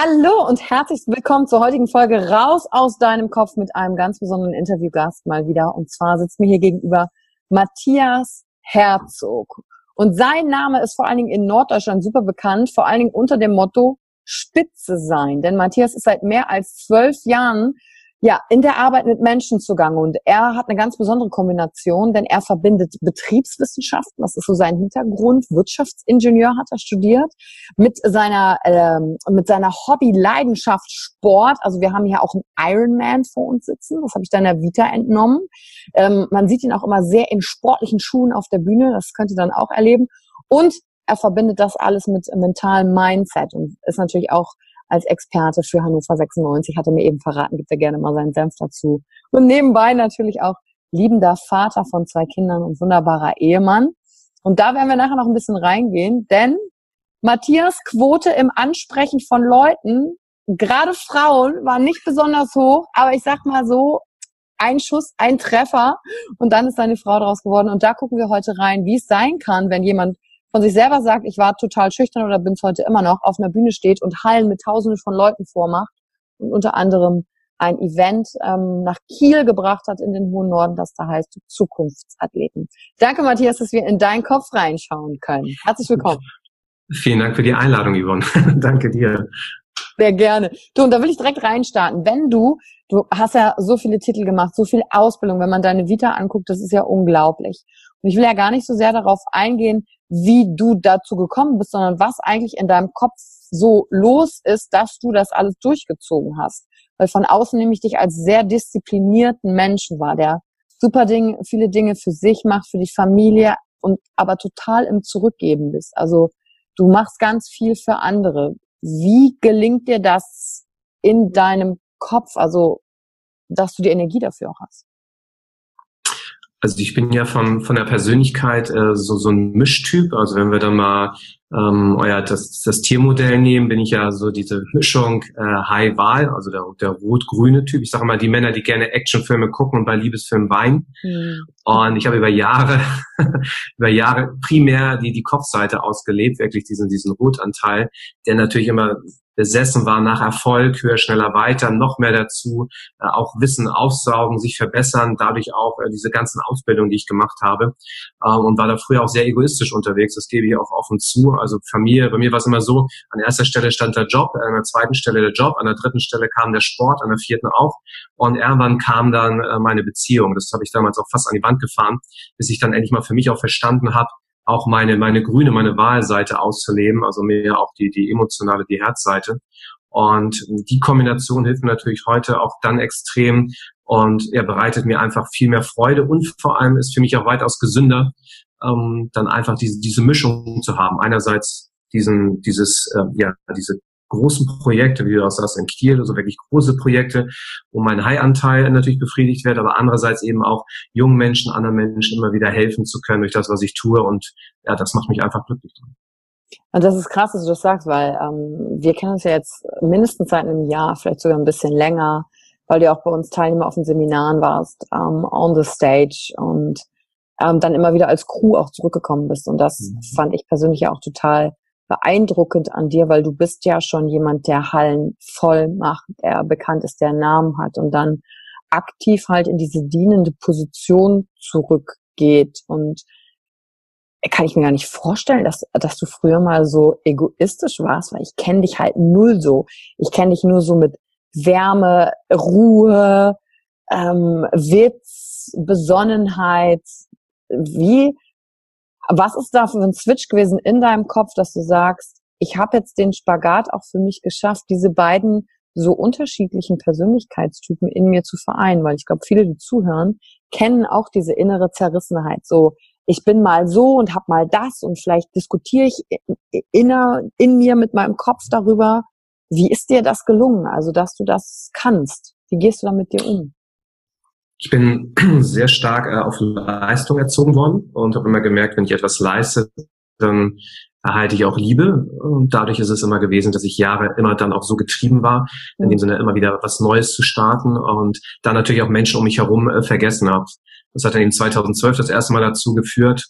Hallo und herzlich willkommen zur heutigen Folge Raus aus deinem Kopf mit einem ganz besonderen Interviewgast mal wieder. Und zwar sitzt mir hier gegenüber Matthias Herzog. Und sein Name ist vor allen Dingen in Norddeutschland super bekannt, vor allen Dingen unter dem Motto Spitze sein. Denn Matthias ist seit mehr als zwölf Jahren ja, in der Arbeit mit Menschen zugange. Und er hat eine ganz besondere Kombination, denn er verbindet Betriebswissenschaften, das ist so sein Hintergrund, Wirtschaftsingenieur hat er studiert, mit seiner, ähm, mit seiner Hobby-Leidenschaft Sport. Also wir haben hier auch einen Ironman vor uns sitzen, das habe ich deiner Vita entnommen. Ähm, man sieht ihn auch immer sehr in sportlichen Schuhen auf der Bühne, das könnt ihr dann auch erleben. Und er verbindet das alles mit mentalem Mindset und ist natürlich auch als Experte für Hannover 96, hat er mir eben verraten, gibt er gerne mal seinen Senf dazu. Und nebenbei natürlich auch liebender Vater von zwei Kindern und wunderbarer Ehemann. Und da werden wir nachher noch ein bisschen reingehen, denn Matthias Quote im Ansprechen von Leuten, gerade Frauen, war nicht besonders hoch, aber ich sag mal so, ein Schuss, ein Treffer und dann ist seine Frau daraus geworden. Und da gucken wir heute rein, wie es sein kann, wenn jemand von sich selber sagt, ich war total schüchtern oder bin es heute immer noch, auf einer Bühne steht und Hallen mit Tausenden von Leuten vormacht und unter anderem ein Event ähm, nach Kiel gebracht hat in den hohen Norden, das da heißt Zukunftsathleten. Danke, Matthias, dass wir in deinen Kopf reinschauen können. Herzlich willkommen. Vielen Dank für die Einladung, Yvonne. Danke dir. Sehr gerne. Du, und da will ich direkt reinstarten. Wenn du, du hast ja so viele Titel gemacht, so viel Ausbildung, wenn man deine Vita anguckt, das ist ja unglaublich. Und ich will ja gar nicht so sehr darauf eingehen, wie du dazu gekommen bist, sondern was eigentlich in deinem Kopf so los ist, dass du das alles durchgezogen hast. Weil von außen nehme ich dich als sehr disziplinierten Menschen wahr, der super Dinge, viele Dinge für sich macht, für die Familie und aber total im Zurückgeben bist. Also du machst ganz viel für andere. Wie gelingt dir das in deinem Kopf, also dass du die Energie dafür auch hast? Also ich bin ja von, von der Persönlichkeit äh, so, so ein Mischtyp. Also wenn wir dann mal ähm, euer das, das Tiermodell nehmen, bin ich ja so diese Mischung äh, High-Wahl, also der, der rot-grüne Typ. Ich sage mal, die Männer, die gerne Actionfilme gucken und bei Liebesfilmen weinen. Mhm. Und ich habe über Jahre, über Jahre primär die, die Kopfseite ausgelebt, wirklich diesen, diesen Rotanteil, der natürlich immer besessen war nach Erfolg, höher, schneller, weiter, noch mehr dazu, äh, auch Wissen aufsaugen, sich verbessern, dadurch auch äh, diese ganzen Ausbildungen, die ich gemacht habe äh, und war da früher auch sehr egoistisch unterwegs, das gebe ich auch offen zu. Also Familie, bei mir war es immer so, an erster Stelle stand der Job, an der zweiten Stelle der Job, an der dritten Stelle kam der Sport, an der vierten auch und irgendwann kam dann meine Beziehung. Das habe ich damals auch fast an die Wand gefahren, bis ich dann endlich mal für mich auch verstanden habe, auch meine, meine grüne, meine Wahlseite auszuleben, also mehr auch die, die emotionale, die Herzseite. Und die Kombination hilft mir natürlich heute auch dann extrem und er bereitet mir einfach viel mehr Freude und vor allem ist für mich auch weitaus gesünder, ähm, dann einfach diese, diese Mischung zu haben. Einerseits diesen, dieses, äh, ja, diese großen Projekte, wie du auch sagst, in Kiel, also wirklich große Projekte, wo mein High-Anteil natürlich befriedigt wird, aber andererseits eben auch jungen Menschen, anderen Menschen immer wieder helfen zu können durch das, was ich tue. Und ja, das macht mich einfach glücklich. Und das ist krass, dass du das sagst, weil ähm, wir kennen uns ja jetzt mindestens seit einem Jahr, vielleicht sogar ein bisschen länger, weil du auch bei uns Teilnehmer auf den Seminaren warst, ähm, on the stage und ähm, dann immer wieder als Crew auch zurückgekommen bist. Und das mhm. fand ich persönlich ja auch total beeindruckend an dir, weil du bist ja schon jemand, der Hallen voll macht, der bekannt ist, der Namen hat und dann aktiv halt in diese dienende Position zurückgeht und kann ich mir gar nicht vorstellen, dass, dass du früher mal so egoistisch warst, weil ich kenne dich halt null so. Ich kenne dich nur so mit Wärme, Ruhe, ähm, Witz, Besonnenheit. Wie, was ist da für ein Switch gewesen in deinem Kopf, dass du sagst, ich habe jetzt den Spagat auch für mich geschafft, diese beiden so unterschiedlichen Persönlichkeitstypen in mir zu vereinen, weil ich glaube, viele, die zuhören, kennen auch diese innere Zerrissenheit. So, ich bin mal so und hab mal das und vielleicht diskutiere ich inner in mir mit meinem Kopf darüber. Wie ist dir das gelungen? Also, dass du das kannst. Wie gehst du da mit dir um? Ich bin sehr stark äh, auf Leistung erzogen worden und habe immer gemerkt, wenn ich etwas leiste, dann erhalte ich auch Liebe. Und dadurch ist es immer gewesen, dass ich Jahre immer dann auch so getrieben war, in dem mhm. Sinne immer wieder was Neues zu starten und dann natürlich auch Menschen um mich herum äh, vergessen habe. Das hat dann eben 2012 das erste Mal dazu geführt,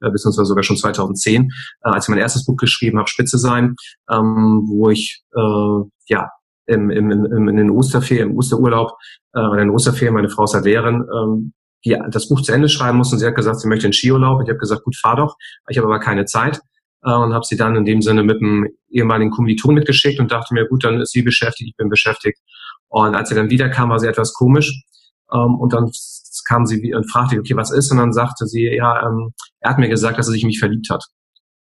äh, beziehungsweise sogar schon 2010, äh, als ich mein erstes Buch geschrieben habe, Spitze sein, ähm, wo ich äh, ja im, im, im, in den Osterferien, im Osterurlaub äh, in den Osterferien, meine Frau ist halt Lehrerin, ähm, die das Buch zu Ende schreiben musste und sie hat gesagt, sie möchte einen Skiurlaub. Ich habe gesagt, gut, fahr doch. Ich habe aber keine Zeit äh, und habe sie dann in dem Sinne mit einem ehemaligen Kommiliton mitgeschickt und dachte mir, gut, dann ist sie beschäftigt, ich bin beschäftigt. Und als sie dann wiederkam, war sie etwas komisch. Ähm, und dann kam sie und fragte, okay, was ist? Und dann sagte sie, ja, ähm, er hat mir gesagt, dass er sich in mich verliebt hat.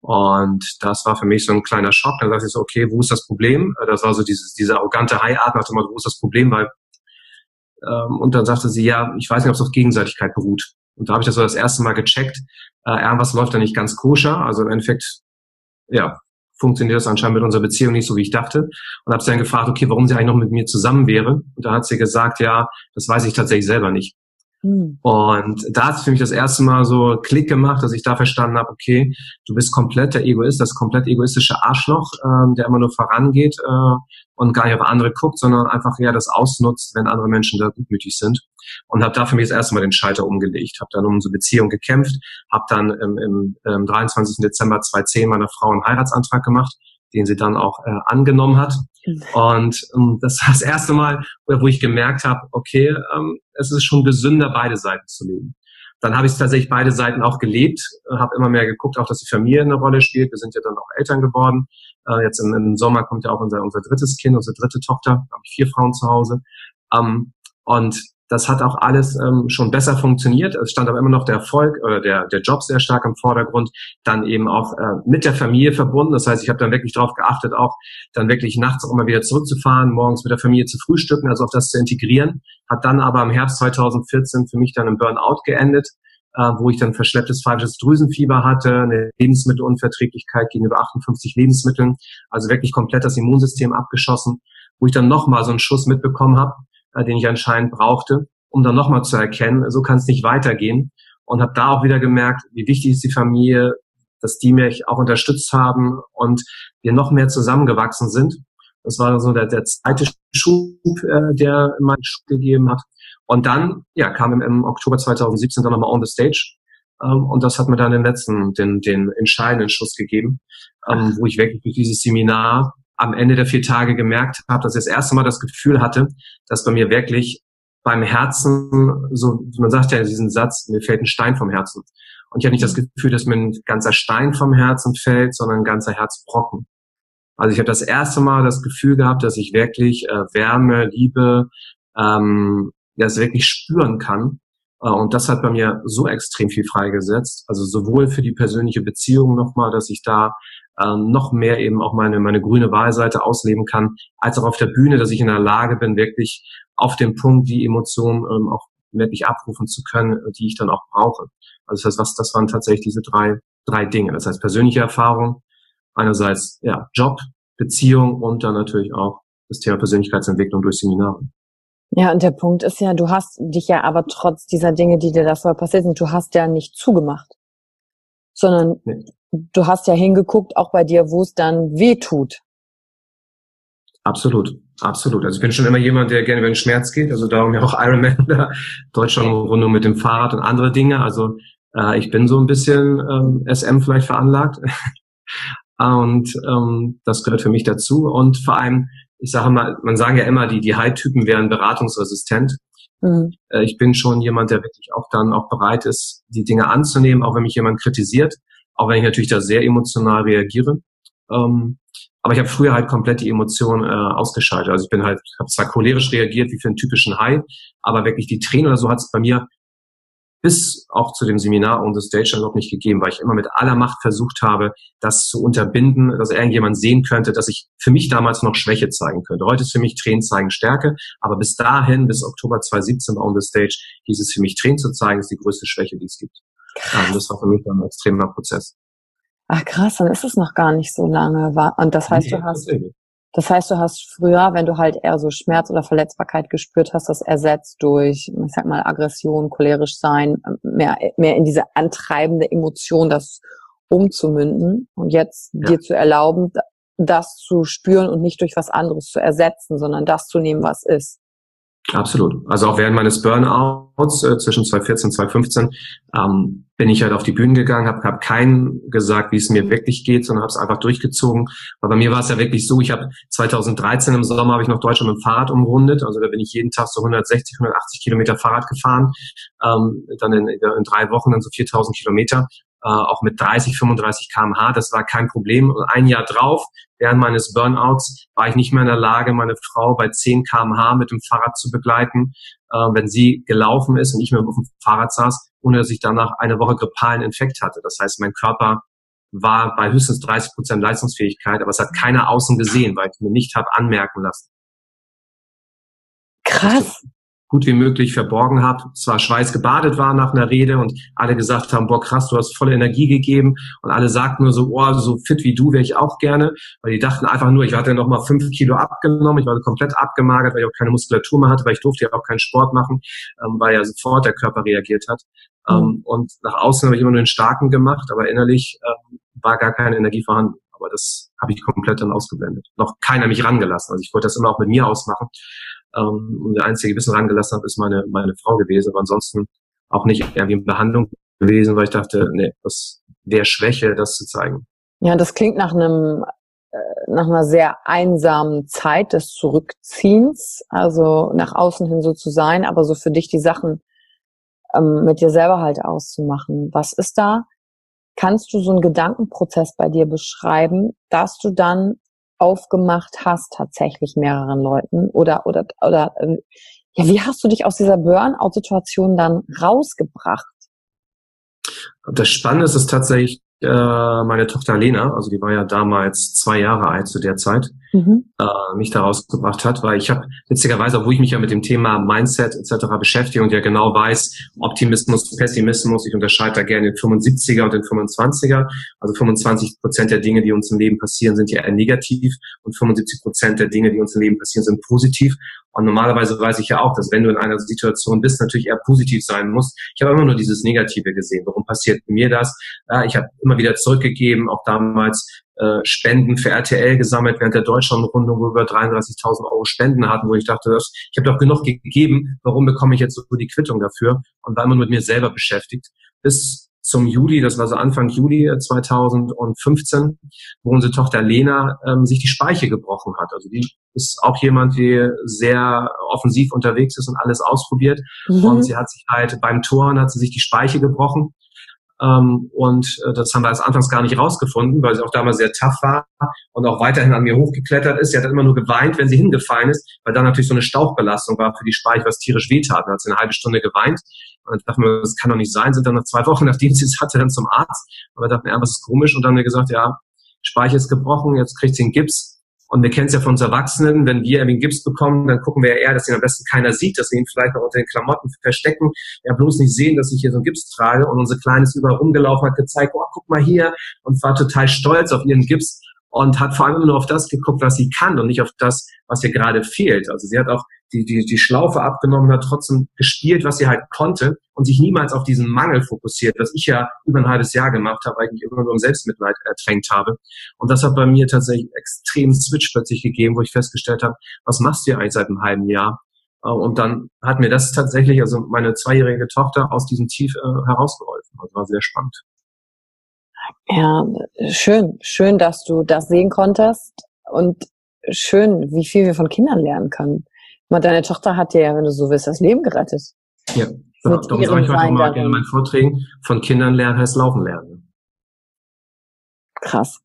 Und das war für mich so ein kleiner Schock. Dann sagte ich so, okay, wo ist das Problem? Äh, das war so dieses, diese arrogante High-Art nach dem Motto, wo ist das Problem? Weil, ähm, und dann sagte sie, ja, ich weiß nicht, ob es auf Gegenseitigkeit beruht. Und da habe ich das so das erste Mal gecheckt. Äh, irgendwas läuft da nicht ganz koscher. Also im Endeffekt, ja, funktioniert das anscheinend mit unserer Beziehung nicht so, wie ich dachte. Und habe sie dann gefragt, okay, warum sie eigentlich noch mit mir zusammen wäre. Und da hat sie gesagt, ja, das weiß ich tatsächlich selber nicht. Mhm. Und da hat es für mich das erste Mal so Klick gemacht, dass ich da verstanden habe, okay, du bist komplett der Egoist, das komplett egoistische Arschloch, ähm, der immer nur vorangeht äh, und gar nicht auf andere guckt, sondern einfach eher das ausnutzt, wenn andere Menschen da gutmütig sind. Und habe da für mich das erste Mal den Schalter umgelegt, habe dann um unsere Beziehung gekämpft, habe dann im, im, im 23. Dezember 2010 meiner Frau einen Heiratsantrag gemacht, den sie dann auch äh, angenommen hat. Und ähm, das war das erste Mal, wo ich gemerkt habe, okay, ähm, es ist schon gesünder, beide Seiten zu leben. Dann habe ich tatsächlich beide Seiten auch gelebt, äh, habe immer mehr geguckt, auch dass die Familie eine Rolle spielt. Wir sind ja dann auch Eltern geworden. Äh, jetzt im, im Sommer kommt ja auch unser, unser drittes Kind, unsere dritte Tochter. Da habe ich vier Frauen zu Hause. Ähm, und das hat auch alles ähm, schon besser funktioniert. Es stand aber immer noch der Erfolg oder der, der Job sehr stark im Vordergrund, dann eben auch äh, mit der Familie verbunden. Das heißt, ich habe dann wirklich darauf geachtet, auch dann wirklich nachts auch immer wieder zurückzufahren, morgens mit der Familie zu frühstücken, also auch das zu integrieren. Hat dann aber im Herbst 2014 für mich dann im Burnout geendet, äh, wo ich dann verschlepptes falsches Drüsenfieber hatte, eine Lebensmittelunverträglichkeit gegenüber 58 Lebensmitteln, also wirklich komplett das Immunsystem abgeschossen, wo ich dann nochmal so einen Schuss mitbekommen habe äh, den ich anscheinend brauchte, um dann nochmal zu erkennen, so kann es nicht weitergehen. Und habe da auch wieder gemerkt, wie wichtig ist die Familie, dass die mich auch unterstützt haben und wir noch mehr zusammengewachsen sind. Das war so der, der zweite Schub, äh, der meinen Schub gegeben hat. Und dann, ja, kam im, im Oktober 2017 dann nochmal on the stage. Ähm, und das hat mir dann den letzten, den, den entscheidenden Schuss gegeben, ähm, wo ich wirklich durch dieses Seminar am Ende der vier Tage gemerkt habe, dass ich das erste Mal das Gefühl hatte, dass bei mir wirklich beim Herzen, so man sagt ja diesen Satz, mir fällt ein Stein vom Herzen. Und ich habe nicht das Gefühl, dass mir ein ganzer Stein vom Herzen fällt, sondern ein ganzer Herzbrocken. Also ich habe das erste Mal das Gefühl gehabt, dass ich wirklich äh, Wärme, Liebe, ähm, das wirklich spüren kann. Äh, und das hat bei mir so extrem viel freigesetzt. Also sowohl für die persönliche Beziehung nochmal, dass ich da ähm, noch mehr eben auch meine, meine grüne Wahlseite ausleben kann, als auch auf der Bühne, dass ich in der Lage bin, wirklich auf dem Punkt die Emotionen ähm, auch wirklich abrufen zu können, die ich dann auch brauche. Also das heißt, was, das waren tatsächlich diese drei, drei Dinge. Das heißt, persönliche Erfahrung, einerseits ja, Job, Beziehung und dann natürlich auch das Thema Persönlichkeitsentwicklung durch Seminare. Ja, und der Punkt ist ja, du hast dich ja aber trotz dieser Dinge, die dir davor passiert sind, du hast ja nicht zugemacht, sondern nee. Du hast ja hingeguckt, auch bei dir, wo es dann weh tut. Absolut, absolut. Also ich bin schon immer jemand, der gerne über den Schmerz geht. Also darum ja auch Ironman da, Deutschland Runde mit dem Fahrrad und andere Dinge. Also äh, ich bin so ein bisschen ähm, SM vielleicht veranlagt. und ähm, das gehört für mich dazu. Und vor allem ich sage mal, man sagen ja immer, die, die High-Typen wären beratungsresistent. Mhm. Äh, ich bin schon jemand, der wirklich auch dann auch bereit ist, die Dinge anzunehmen, auch wenn mich jemand kritisiert, auch wenn ich natürlich da sehr emotional reagiere. Ähm, aber ich habe früher halt komplett die Emotionen äh, ausgeschaltet. Also ich bin halt, habe zwar cholerisch reagiert wie für einen typischen High, aber wirklich die Tränen oder so hat es bei mir bis auch zu dem Seminar on the Stage noch nicht gegeben, weil ich immer mit aller Macht versucht habe, das zu unterbinden, dass irgendjemand sehen könnte, dass ich für mich damals noch Schwäche zeigen könnte. Heute ist für mich Tränen zeigen Stärke, aber bis dahin, bis Oktober 2017 on the Stage, hieß es für mich Tränen zu zeigen, ist die größte Schwäche, die es gibt. Krass. das war für mich ein extremer Prozess. Ach krass, dann ist es noch gar nicht so lange. Und das heißt, nee, du hast, das heißt, du hast früher, wenn du halt eher so Schmerz oder Verletzbarkeit gespürt hast, das ersetzt durch, ich sag mal, Aggression, cholerisch sein, mehr, mehr in diese antreibende Emotion, das umzumünden und jetzt ja. dir zu erlauben, das zu spüren und nicht durch was anderes zu ersetzen, sondern das zu nehmen, was ist. Absolut. Also auch während meines Burnouts äh, zwischen 2014 und 2015 ähm, bin ich halt auf die Bühnen gegangen, habe hab keinen gesagt, wie es mir wirklich geht, sondern habe es einfach durchgezogen. Aber bei mir war es ja wirklich so, ich habe 2013 im Sommer habe ich noch Deutschland mit dem Fahrrad umrundet. Also da bin ich jeden Tag so 160, 180 Kilometer Fahrrad gefahren. Ähm, dann in, in drei Wochen dann so 4000 Kilometer äh, auch mit 30, 35 kmh. Das war kein Problem. Und ein Jahr drauf, während meines Burnouts, war ich nicht mehr in der Lage, meine Frau bei 10 kmh mit dem Fahrrad zu begleiten, äh, wenn sie gelaufen ist und ich mir auf dem Fahrrad saß, ohne dass ich danach eine Woche grippalen Infekt hatte. Das heißt, mein Körper war bei höchstens 30 Prozent Leistungsfähigkeit, aber es hat keiner außen gesehen, weil ich mir nicht habe anmerken lassen. Krass gut wie möglich verborgen habe, zwar schweißgebadet war nach einer Rede und alle gesagt haben, boah krass, du hast volle Energie gegeben und alle sagten nur so, oh, so fit wie du wäre ich auch gerne, weil die dachten einfach nur, ich hatte noch mal fünf Kilo abgenommen, ich war komplett abgemagert, weil ich auch keine Muskulatur mehr hatte, weil ich durfte ja auch keinen Sport machen, ähm, weil ja sofort der Körper reagiert hat. Mhm. Ähm, und nach außen habe ich immer nur den Starken gemacht, aber innerlich ähm, war gar keine Energie vorhanden. Aber das habe ich komplett dann ausgeblendet. Noch keiner mich rangelassen. Also ich wollte das immer auch mit mir ausmachen. Ähm, und der einzige Wissen rangelassen habe, ist meine, meine Frau gewesen, aber ansonsten auch nicht irgendwie in Behandlung gewesen, weil ich dachte, nee, das wäre Schwäche, das zu zeigen. Ja, das klingt nach einem äh, nach einer sehr einsamen Zeit des Zurückziehens, also nach außen hin so zu sein, aber so für dich die Sachen ähm, mit dir selber halt auszumachen. Was ist da? Kannst du so einen Gedankenprozess bei dir beschreiben, dass du dann aufgemacht hast, tatsächlich mehreren Leuten? Oder, oder, oder, ähm, ja, wie hast du dich aus dieser Burnout-Situation dann rausgebracht? Das Spannende ist es tatsächlich, äh, meine Tochter Lena, also die war ja damals zwei Jahre alt zu der Zeit, mhm. äh, mich da rausgebracht hat, weil ich habe witzigerweise, obwohl ich mich ja mit dem Thema Mindset etc. beschäftige und ja genau weiß, Optimismus, Pessimismus, ich unterscheide da gerne den 75er und den 25er. Also 25 Prozent der Dinge, die uns im Leben passieren, sind ja eher negativ und 75 Prozent der Dinge, die uns im Leben passieren, sind positiv. Und normalerweise weiß ich ja auch, dass wenn du in einer Situation bist, natürlich eher positiv sein musst. Ich habe immer nur dieses Negative gesehen. Warum passiert mir das? Ja, ich habe immer wieder zurückgegeben, auch damals äh, Spenden für RTL gesammelt während der Deutschlandrunde, wo wir über 33.000 Euro Spenden hatten, wo ich dachte, das, ich habe doch genug gegeben, warum bekomme ich jetzt so die Quittung dafür? Und war immer mit mir selber beschäftigt. Bis zum Juli, das war so Anfang Juli 2015, wo unsere Tochter Lena ähm, sich die Speiche gebrochen hat. Also die ist auch jemand, die sehr offensiv unterwegs ist und alles ausprobiert. Mhm. Und sie hat sich halt beim Toren hat sie sich die Speiche gebrochen ähm, und äh, das haben wir als anfangs gar nicht rausgefunden, weil sie auch damals sehr tough war und auch weiterhin an mir hochgeklettert ist. Sie hat immer nur geweint, wenn sie hingefallen ist, weil da natürlich so eine Stauchbelastung war für die Speiche, was tierisch wehtat. Dann hat sie eine halbe Stunde geweint. Und dann dachten wir, das kann doch nicht sein. Sind dann nach zwei Wochen, nachdem sie es hatte, dann zum Arzt. Wir dachten, ja, was ist komisch? Und dann haben wir gesagt, ja, Speiche ist gebrochen, jetzt kriegt sie einen Gips. Und wir kennen es ja von uns Erwachsenen, wenn wir irgendwie einen Gips bekommen, dann gucken wir ja eher, dass ihn am besten keiner sieht, dass wir ihn vielleicht noch unter den Klamotten verstecken, ja bloß nicht sehen, dass ich hier so einen Gips trage. Und unsere Kleine ist überall rumgelaufen, hat gezeigt, oh, guck mal hier und war total stolz auf ihren Gips und hat vor allem nur auf das geguckt, was sie kann und nicht auf das, was ihr gerade fehlt. Also sie hat auch die, die, die Schlaufe abgenommen, hat trotzdem gespielt, was sie halt konnte und sich niemals auf diesen Mangel fokussiert, was ich ja über ein halbes Jahr gemacht habe, eigentlich immer nur im Selbstmitleid ertränkt habe. Und das hat bei mir tatsächlich extrem Switch plötzlich gegeben, wo ich festgestellt habe, was machst du eigentlich seit einem halben Jahr? Äh, und dann hat mir das tatsächlich, also meine zweijährige Tochter, aus diesem Tief äh, herausgeholfen. Das war sehr spannend. Ja, schön. Schön, dass du das sehen konntest und schön, wie viel wir von Kindern lernen können. Deine Tochter hat dir ja, wenn du so willst, das Leben gerettet. Ja, genau. darum sage ich heute mal in meinen Vorträgen, von Kindern lernen heißt laufen lernen. Krass.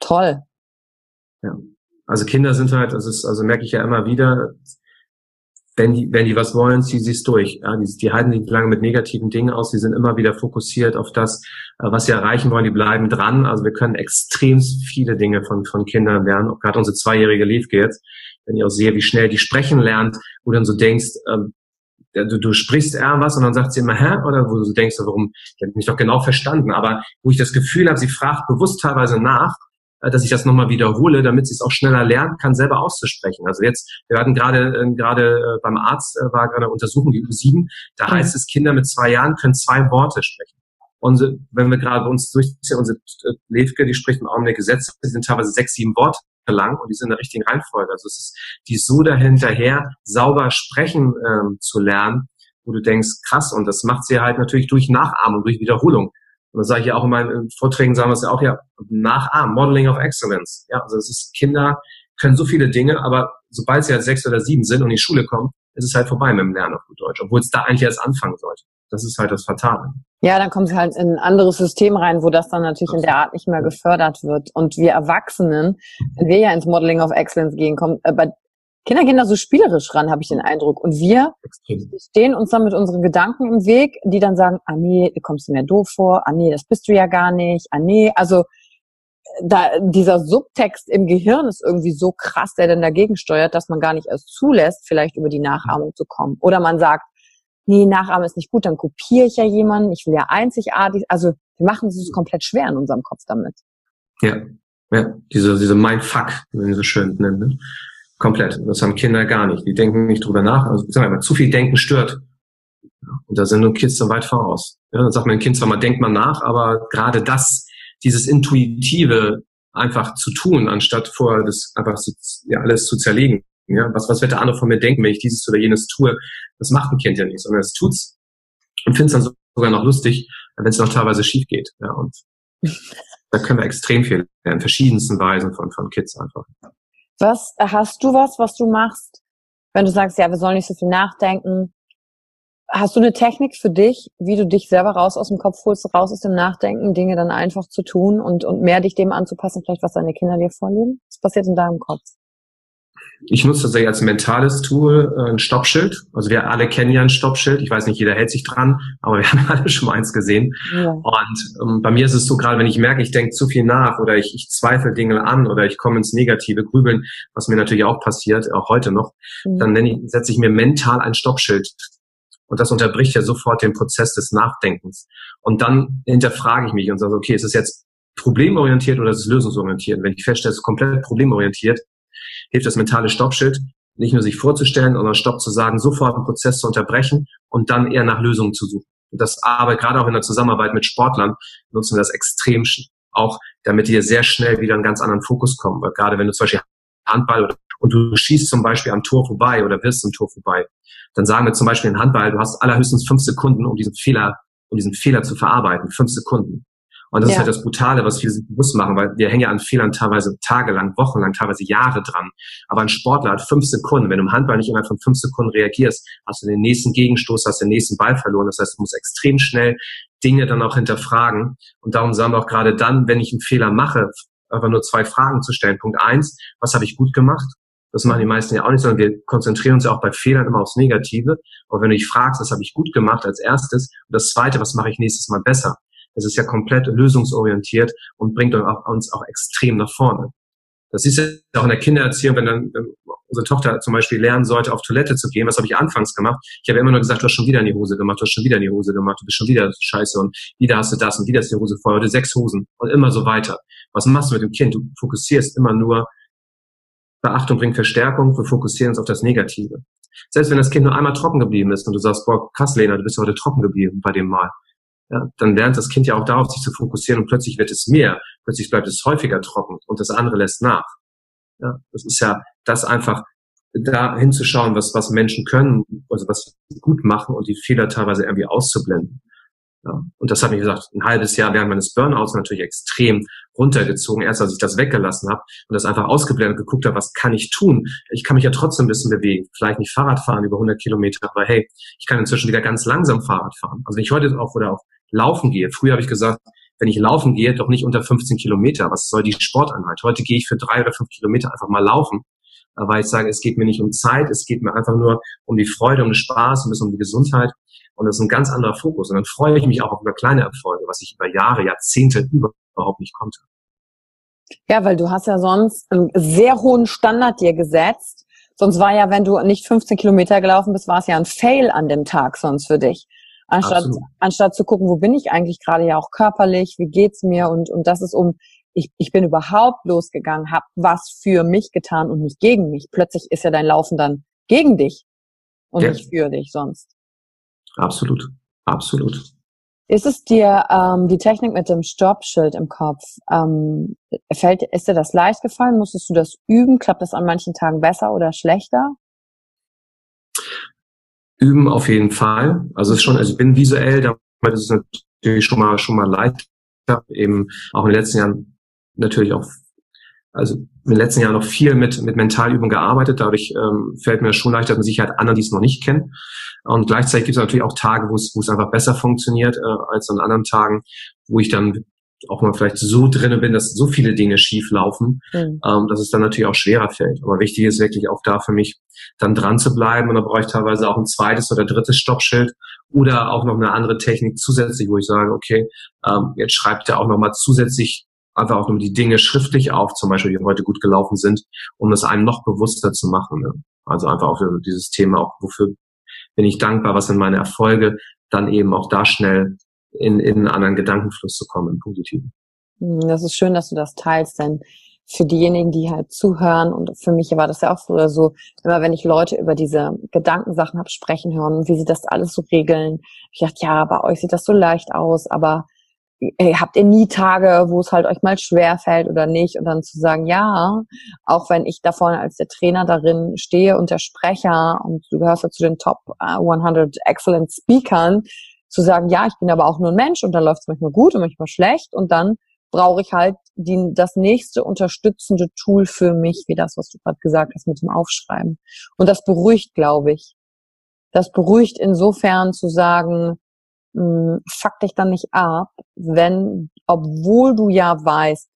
Toll. Ja. Also Kinder sind halt, das ist, also merke ich ja immer wieder, wenn die, wenn die was wollen, ziehen sie es durch. Ja, die, die halten nicht lange mit negativen Dingen aus, die sind immer wieder fokussiert auf das, äh, was sie erreichen wollen, die bleiben dran. Also wir können extrem viele Dinge von, von Kindern lernen, auch gerade unsere zweijährige Liefke jetzt, wenn ich auch sehe, wie schnell die sprechen lernt, wo dann so denkst, ähm, du, du sprichst eher was und dann sagt sie immer, hä? Oder wo du denkst, warum, ich habe mich doch genau verstanden, aber wo ich das Gefühl habe, sie fragt bewusst teilweise nach, äh, dass ich das nochmal wiederhole, damit sie es auch schneller lernen kann, selber auszusprechen. Also jetzt, wir hatten gerade äh, gerade äh, beim Arzt war gerade eine Untersuchung, die U7, da mhm. heißt es, Kinder mit zwei Jahren können zwei Worte sprechen. Und wenn wir gerade uns durchziehen, unsere Levke, die spricht im Augenblick Gesetze, die sind teilweise sechs, sieben Worte lang und die sind in der richtigen Reihenfolge. Also es ist, die ist so dahinterher, sauber sprechen ähm, zu lernen, wo du denkst, krass, und das macht sie halt natürlich durch Nachahmung, durch Wiederholung. Und das sage ich ja auch in meinen Vorträgen, sagen wir es ja auch ja, nachahmen, Modeling of Excellence. Ja, also es ist, Kinder können so viele Dinge, aber sobald sie halt sechs oder sieben sind und in die Schule kommen, ist es halt vorbei mit dem Lernen auf gut Deutsch, obwohl es da eigentlich erst anfangen sollte. Das ist halt das Fatale. Ja, dann kommen sie halt in ein anderes System rein, wo das dann natürlich in der Art nicht mehr gefördert wird. Und wir Erwachsenen, wenn wir ja ins Modeling of Excellence gehen, kommen, äh, bei Kinder gehen da so spielerisch ran, habe ich den Eindruck. Und wir stehen uns dann mit unseren Gedanken im Weg, die dann sagen, ah nee, du kommst mir doof vor, ah nee, das bist du ja gar nicht, ah nee, also da, dieser Subtext im Gehirn ist irgendwie so krass, der dann dagegen steuert, dass man gar nicht erst zulässt, vielleicht über die Nachahmung zu kommen. Oder man sagt, nee, Nachahmen ist nicht gut, dann kopiere ich ja jemanden, ich will ja einzigartig, also wir machen es komplett schwer in unserem Kopf damit. Ja, ja, diese, diese Mindfuck, wie man so schön nennt, ne? komplett. Das haben Kinder gar nicht. Die denken nicht drüber nach. Also sagen wir mal, zu viel Denken stört. Und da sind nur Kids so weit voraus. Ja, dann sagt man ein Kind zwar mal, denkt man nach, aber gerade das, dieses Intuitive einfach zu tun, anstatt vorher das einfach so, ja, alles zu zerlegen. Ja, was, was wird der andere von mir denken, wenn ich dieses oder jenes tue? Das macht ein Kind ja nicht, sondern es tut's und findet es dann sogar noch lustig, wenn es noch teilweise schief geht. Ja, und da können wir extrem viel lernen, verschiedensten Weisen von, von Kids einfach. Was, hast du was, was du machst, wenn du sagst, ja, wir sollen nicht so viel nachdenken? Hast du eine Technik für dich, wie du dich selber raus aus dem Kopf holst, raus aus dem Nachdenken, Dinge dann einfach zu tun und, und mehr dich dem anzupassen, vielleicht was deine Kinder dir vorleben? Was passiert in deinem Kopf? Ich nutze tatsächlich als mentales Tool äh, ein Stoppschild. Also wir alle kennen ja ein Stoppschild. Ich weiß nicht, jeder hält sich dran, aber wir haben alle schon mal eins gesehen. Ja. Und ähm, bei mir ist es so, gerade wenn ich merke, ich denke zu viel nach oder ich, ich zweifle Dinge an oder ich komme ins Negative Grübeln, was mir natürlich auch passiert, auch heute noch, mhm. dann nenne ich, setze ich mir mental ein Stoppschild. Und das unterbricht ja sofort den Prozess des Nachdenkens. Und dann hinterfrage ich mich und sage, okay, ist es jetzt problemorientiert oder ist es lösungsorientiert? Wenn ich feststelle, es ist komplett problemorientiert, hilft das mentale Stoppschild, nicht nur sich vorzustellen, sondern Stopp zu sagen, sofort einen Prozess zu unterbrechen und dann eher nach Lösungen zu suchen. Und das aber gerade auch in der Zusammenarbeit mit Sportlern nutzen wir das extrem auch, damit die sehr schnell wieder einen ganz anderen Fokus kommen. Weil gerade wenn du zum Beispiel Handball oder, und du schießt zum Beispiel am Tor vorbei oder wirst am Tor vorbei, dann sagen wir zum Beispiel in Handball, du hast allerhöchstens fünf Sekunden, um diesen Fehler um diesen Fehler zu verarbeiten. Fünf Sekunden. Und das ja. ist halt das Brutale, was viele sich bewusst machen, weil wir hängen ja an Fehlern teilweise tagelang, wochenlang, teilweise Jahre dran. Aber ein Sportler hat fünf Sekunden. Wenn du im Handball nicht innerhalb von fünf Sekunden reagierst, hast du den nächsten Gegenstoß, hast den nächsten Ball verloren. Das heißt, du musst extrem schnell Dinge dann auch hinterfragen. Und darum sagen wir auch gerade dann, wenn ich einen Fehler mache, einfach nur zwei Fragen zu stellen. Punkt eins, was habe ich gut gemacht? Das machen die meisten ja auch nicht, sondern wir konzentrieren uns ja auch bei Fehlern immer aufs Negative. Aber wenn du dich fragst, was habe ich gut gemacht als erstes? Und das zweite, was mache ich nächstes Mal besser? Das ist ja komplett lösungsorientiert und bringt uns auch extrem nach vorne. Das ist ja auch in der Kindererziehung, wenn dann unsere Tochter zum Beispiel lernen sollte, auf Toilette zu gehen. Was habe ich anfangs gemacht? Ich habe immer nur gesagt, du hast schon wieder in die Hose gemacht, du hast schon wieder in die Hose gemacht, du bist schon wieder scheiße und wieder hast du das und wieder ist die Hose voll, heute sechs Hosen und immer so weiter. Was machst du mit dem Kind? Du fokussierst immer nur, Beachtung bringt Verstärkung, wir fokussieren uns auf das Negative. Selbst wenn das Kind nur einmal trocken geblieben ist und du sagst, boah, krass, Lena, du bist heute trocken geblieben bei dem Mal ja, dann lernt das Kind ja auch darauf, sich zu fokussieren und plötzlich wird es mehr, plötzlich bleibt es häufiger trocken und das andere lässt nach. Ja, das ist ja das einfach, da hinzuschauen, was, was Menschen können, also was sie gut machen und die Fehler teilweise irgendwie auszublenden. Ja, und das hat mich gesagt, ein halbes Jahr während meines Burnouts natürlich extrem runtergezogen, erst als ich das weggelassen habe und das einfach ausgeblendet geguckt habe, was kann ich tun? Ich kann mich ja trotzdem ein bisschen bewegen, vielleicht nicht Fahrrad fahren über 100 Kilometer, aber hey, ich kann inzwischen wieder ganz langsam Fahrrad fahren. Also wenn ich heute auch oder auch laufen gehe. Früher habe ich gesagt, wenn ich laufen gehe, doch nicht unter 15 Kilometer. Was soll die Sporteinheit? Heute gehe ich für drei oder fünf Kilometer einfach mal laufen, weil ich sage, es geht mir nicht um Zeit, es geht mir einfach nur um die Freude, um den Spaß, bisschen um die Gesundheit. Und das ist ein ganz anderer Fokus. Und dann freue ich mich auch über kleine Erfolge, was ich über Jahre, Jahrzehnte überhaupt nicht konnte. Ja, weil du hast ja sonst einen sehr hohen Standard dir gesetzt. Sonst war ja, wenn du nicht 15 Kilometer gelaufen bist, war es ja ein Fail an dem Tag sonst für dich anstatt, anstatt zu gucken, wo bin ich eigentlich gerade ja auch körperlich, wie geht's mir und, und das ist um, ich, ich bin überhaupt losgegangen, habe was für mich getan und nicht gegen mich. Plötzlich ist ja dein Laufen dann gegen dich und ja. nicht für dich sonst. Absolut, absolut. Ist es dir ähm, die Technik mit dem Stoppschild im Kopf, ähm, fällt, ist dir das leicht gefallen? Musstest du das üben? Klappt das an manchen Tagen besser oder schlechter? Üben auf jeden Fall. Also es ist schon, also ich bin visuell, damit ist es natürlich schon mal schon mal leicht. Ich habe eben auch in den letzten Jahren natürlich auch, also in den letzten Jahren noch viel mit mit Mentalübungen gearbeitet. Dadurch ähm, fällt mir schon leichter, mit Sicherheit anderen, die es noch nicht kennen. Und gleichzeitig gibt es natürlich auch Tage, wo es wo es einfach besser funktioniert äh, als an anderen Tagen, wo ich dann auch mal vielleicht so drinne bin, dass so viele Dinge schief laufen, mhm. ähm, dass es dann natürlich auch schwerer fällt. Aber wichtig ist wirklich auch da für mich, dann dran zu bleiben. Und da brauche ich teilweise auch ein zweites oder drittes Stoppschild oder auch noch eine andere Technik zusätzlich, wo ich sage, okay, ähm, jetzt schreibt er auch nochmal zusätzlich einfach auch nur die Dinge schriftlich auf, zum Beispiel, die heute gut gelaufen sind, um es einem noch bewusster zu machen. Ne? Also einfach auch für dieses Thema, auch wofür bin ich dankbar, was sind meine Erfolge, dann eben auch da schnell in, in einen anderen Gedankenfluss zu kommen, im Positiven. Hm, das ist schön, dass du das teilst, denn für diejenigen, die halt zuhören, und für mich war das ja auch früher so, immer wenn ich Leute über diese Gedankensachen habe sprechen hören, wie sie das alles so regeln, ich dachte, ja, bei euch sieht das so leicht aus, aber habt ihr nie Tage, wo es halt euch mal schwer fällt oder nicht? Und dann zu sagen, ja, auch wenn ich da vorne als der Trainer darin stehe und der Sprecher und du gehörst ja zu den Top 100 äh, Excellent Speakern, zu sagen, ja, ich bin aber auch nur ein Mensch und dann läuft es manchmal gut und manchmal schlecht und dann brauche ich halt die, das nächste unterstützende Tool für mich, wie das, was du gerade gesagt hast mit dem Aufschreiben. Und das beruhigt, glaube ich. Das beruhigt insofern zu sagen, mh, hm, fuck dich dann nicht ab, wenn, obwohl du ja weißt,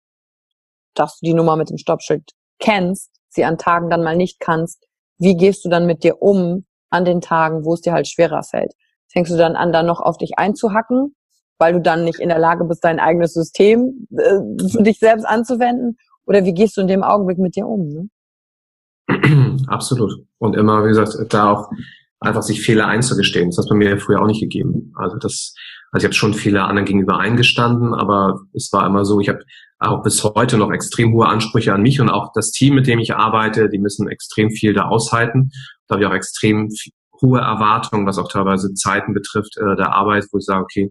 dass du die Nummer mit dem Stoppschild kennst, sie an Tagen dann mal nicht kannst, wie gehst du dann mit dir um an den Tagen, wo es dir halt schwerer fällt? Fängst du dann an, da noch auf dich einzuhacken, weil du dann nicht in der Lage bist, dein eigenes System äh, für dich selbst anzuwenden? Oder wie gehst du in dem Augenblick mit dir um? Ne? Absolut. Und immer, wie gesagt, da auch einfach sich Fehler einzugestehen. Das hat bei mir früher auch nicht gegeben. Also das, also ich habe schon Fehler anderen gegenüber eingestanden, aber es war immer so, ich habe auch bis heute noch extrem hohe Ansprüche an mich und auch das Team, mit dem ich arbeite, die müssen extrem viel da aushalten. Da habe ich auch extrem hohe Erwartungen, was auch teilweise Zeiten betrifft äh, der Arbeit, wo ich sage, okay,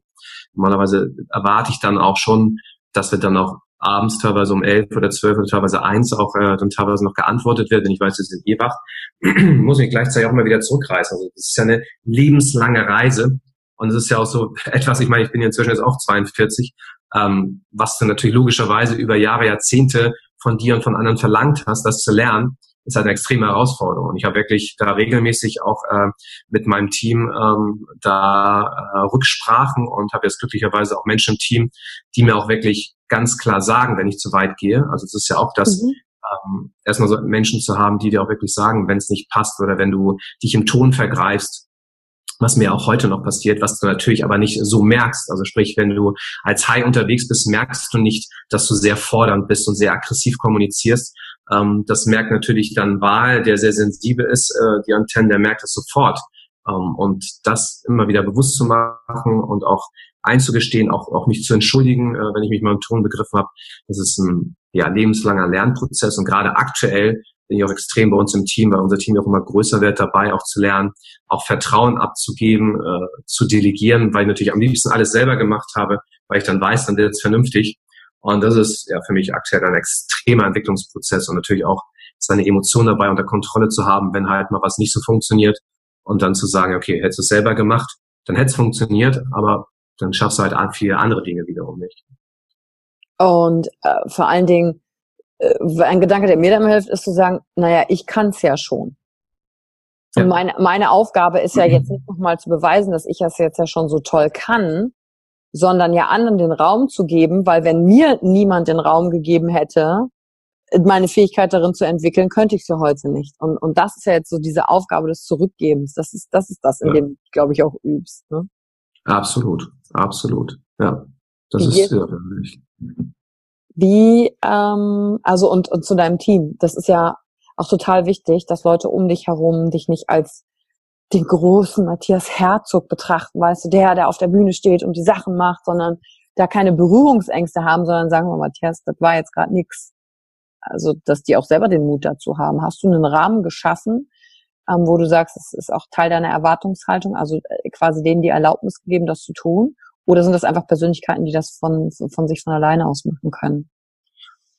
normalerweise erwarte ich dann auch schon, dass wir dann auch abends teilweise um elf oder zwölf oder teilweise eins auch äh, dann teilweise noch geantwortet wird, wenn ich weiß, sie sind eh wach, muss ich gleichzeitig auch mal wieder zurückreisen. Also das ist ja eine lebenslange Reise. Und es ist ja auch so etwas, ich meine, ich bin inzwischen jetzt auch 42, ähm, was du natürlich logischerweise über Jahre, Jahrzehnte von dir und von anderen verlangt hast, das zu lernen, ist halt eine extreme Herausforderung. Und ich habe wirklich da regelmäßig auch äh, mit meinem Team ähm, da äh, Rücksprachen und habe jetzt glücklicherweise auch Menschen im Team, die mir auch wirklich ganz klar sagen, wenn ich zu weit gehe. Also es ist ja auch das, mhm. ähm, erstmal so Menschen zu haben, die dir auch wirklich sagen, wenn es nicht passt oder wenn du dich im Ton vergreifst, was mir auch heute noch passiert, was du natürlich aber nicht so merkst. Also sprich, wenn du als High unterwegs bist, merkst du nicht, dass du sehr fordernd bist und sehr aggressiv kommunizierst. Ähm, das merkt natürlich dann Wahl, der sehr sensibel ist, äh, die Antennen, der merkt das sofort. Ähm, und das immer wieder bewusst zu machen und auch einzugestehen, auch, auch mich zu entschuldigen, äh, wenn ich mich mal im Ton begriffen habe, das ist ein ja, lebenslanger Lernprozess und gerade aktuell bin ich auch extrem bei uns im Team, weil unser Team auch immer größer wird, dabei auch zu lernen, auch Vertrauen abzugeben, äh, zu delegieren, weil ich natürlich am liebsten alles selber gemacht habe, weil ich dann weiß, dann wird es vernünftig. Und das ist ja für mich aktuell ein extremer Entwicklungsprozess und natürlich auch seine Emotionen dabei unter Kontrolle zu haben, wenn halt mal was nicht so funktioniert und dann zu sagen, okay, hättest du es selber gemacht, dann hätte es funktioniert, aber dann schaffst du halt viele andere Dinge wiederum nicht. Und äh, vor allen Dingen, äh, ein Gedanke, der mir dann hilft, ist zu sagen, naja, ich kann es ja schon. Ja. Meine, meine Aufgabe ist ja jetzt nicht nochmal zu beweisen, dass ich das jetzt ja schon so toll kann, sondern ja anderen den Raum zu geben, weil wenn mir niemand den Raum gegeben hätte, meine Fähigkeit darin zu entwickeln, könnte ich sie heute nicht. Und, und das ist ja jetzt so diese Aufgabe des Zurückgebens. Das ist, das ist das, in ja. dem, glaube ich, auch übst. Ne? Absolut, absolut. Ja, das Wie ist ja, wie, ähm, also und, und zu deinem Team. Das ist ja auch total wichtig, dass Leute um dich herum dich nicht als den großen Matthias Herzog betrachten, weißt du, der, der auf der Bühne steht und die Sachen macht, sondern da keine Berührungsängste haben, sondern sagen wir, Matthias, das war jetzt gerade nix. Also, dass die auch selber den Mut dazu haben. Hast du einen Rahmen geschaffen, ähm, wo du sagst, es ist auch Teil deiner Erwartungshaltung, also äh, quasi denen die Erlaubnis gegeben, das zu tun? Oder sind das einfach Persönlichkeiten, die das von, von sich von alleine aus machen können?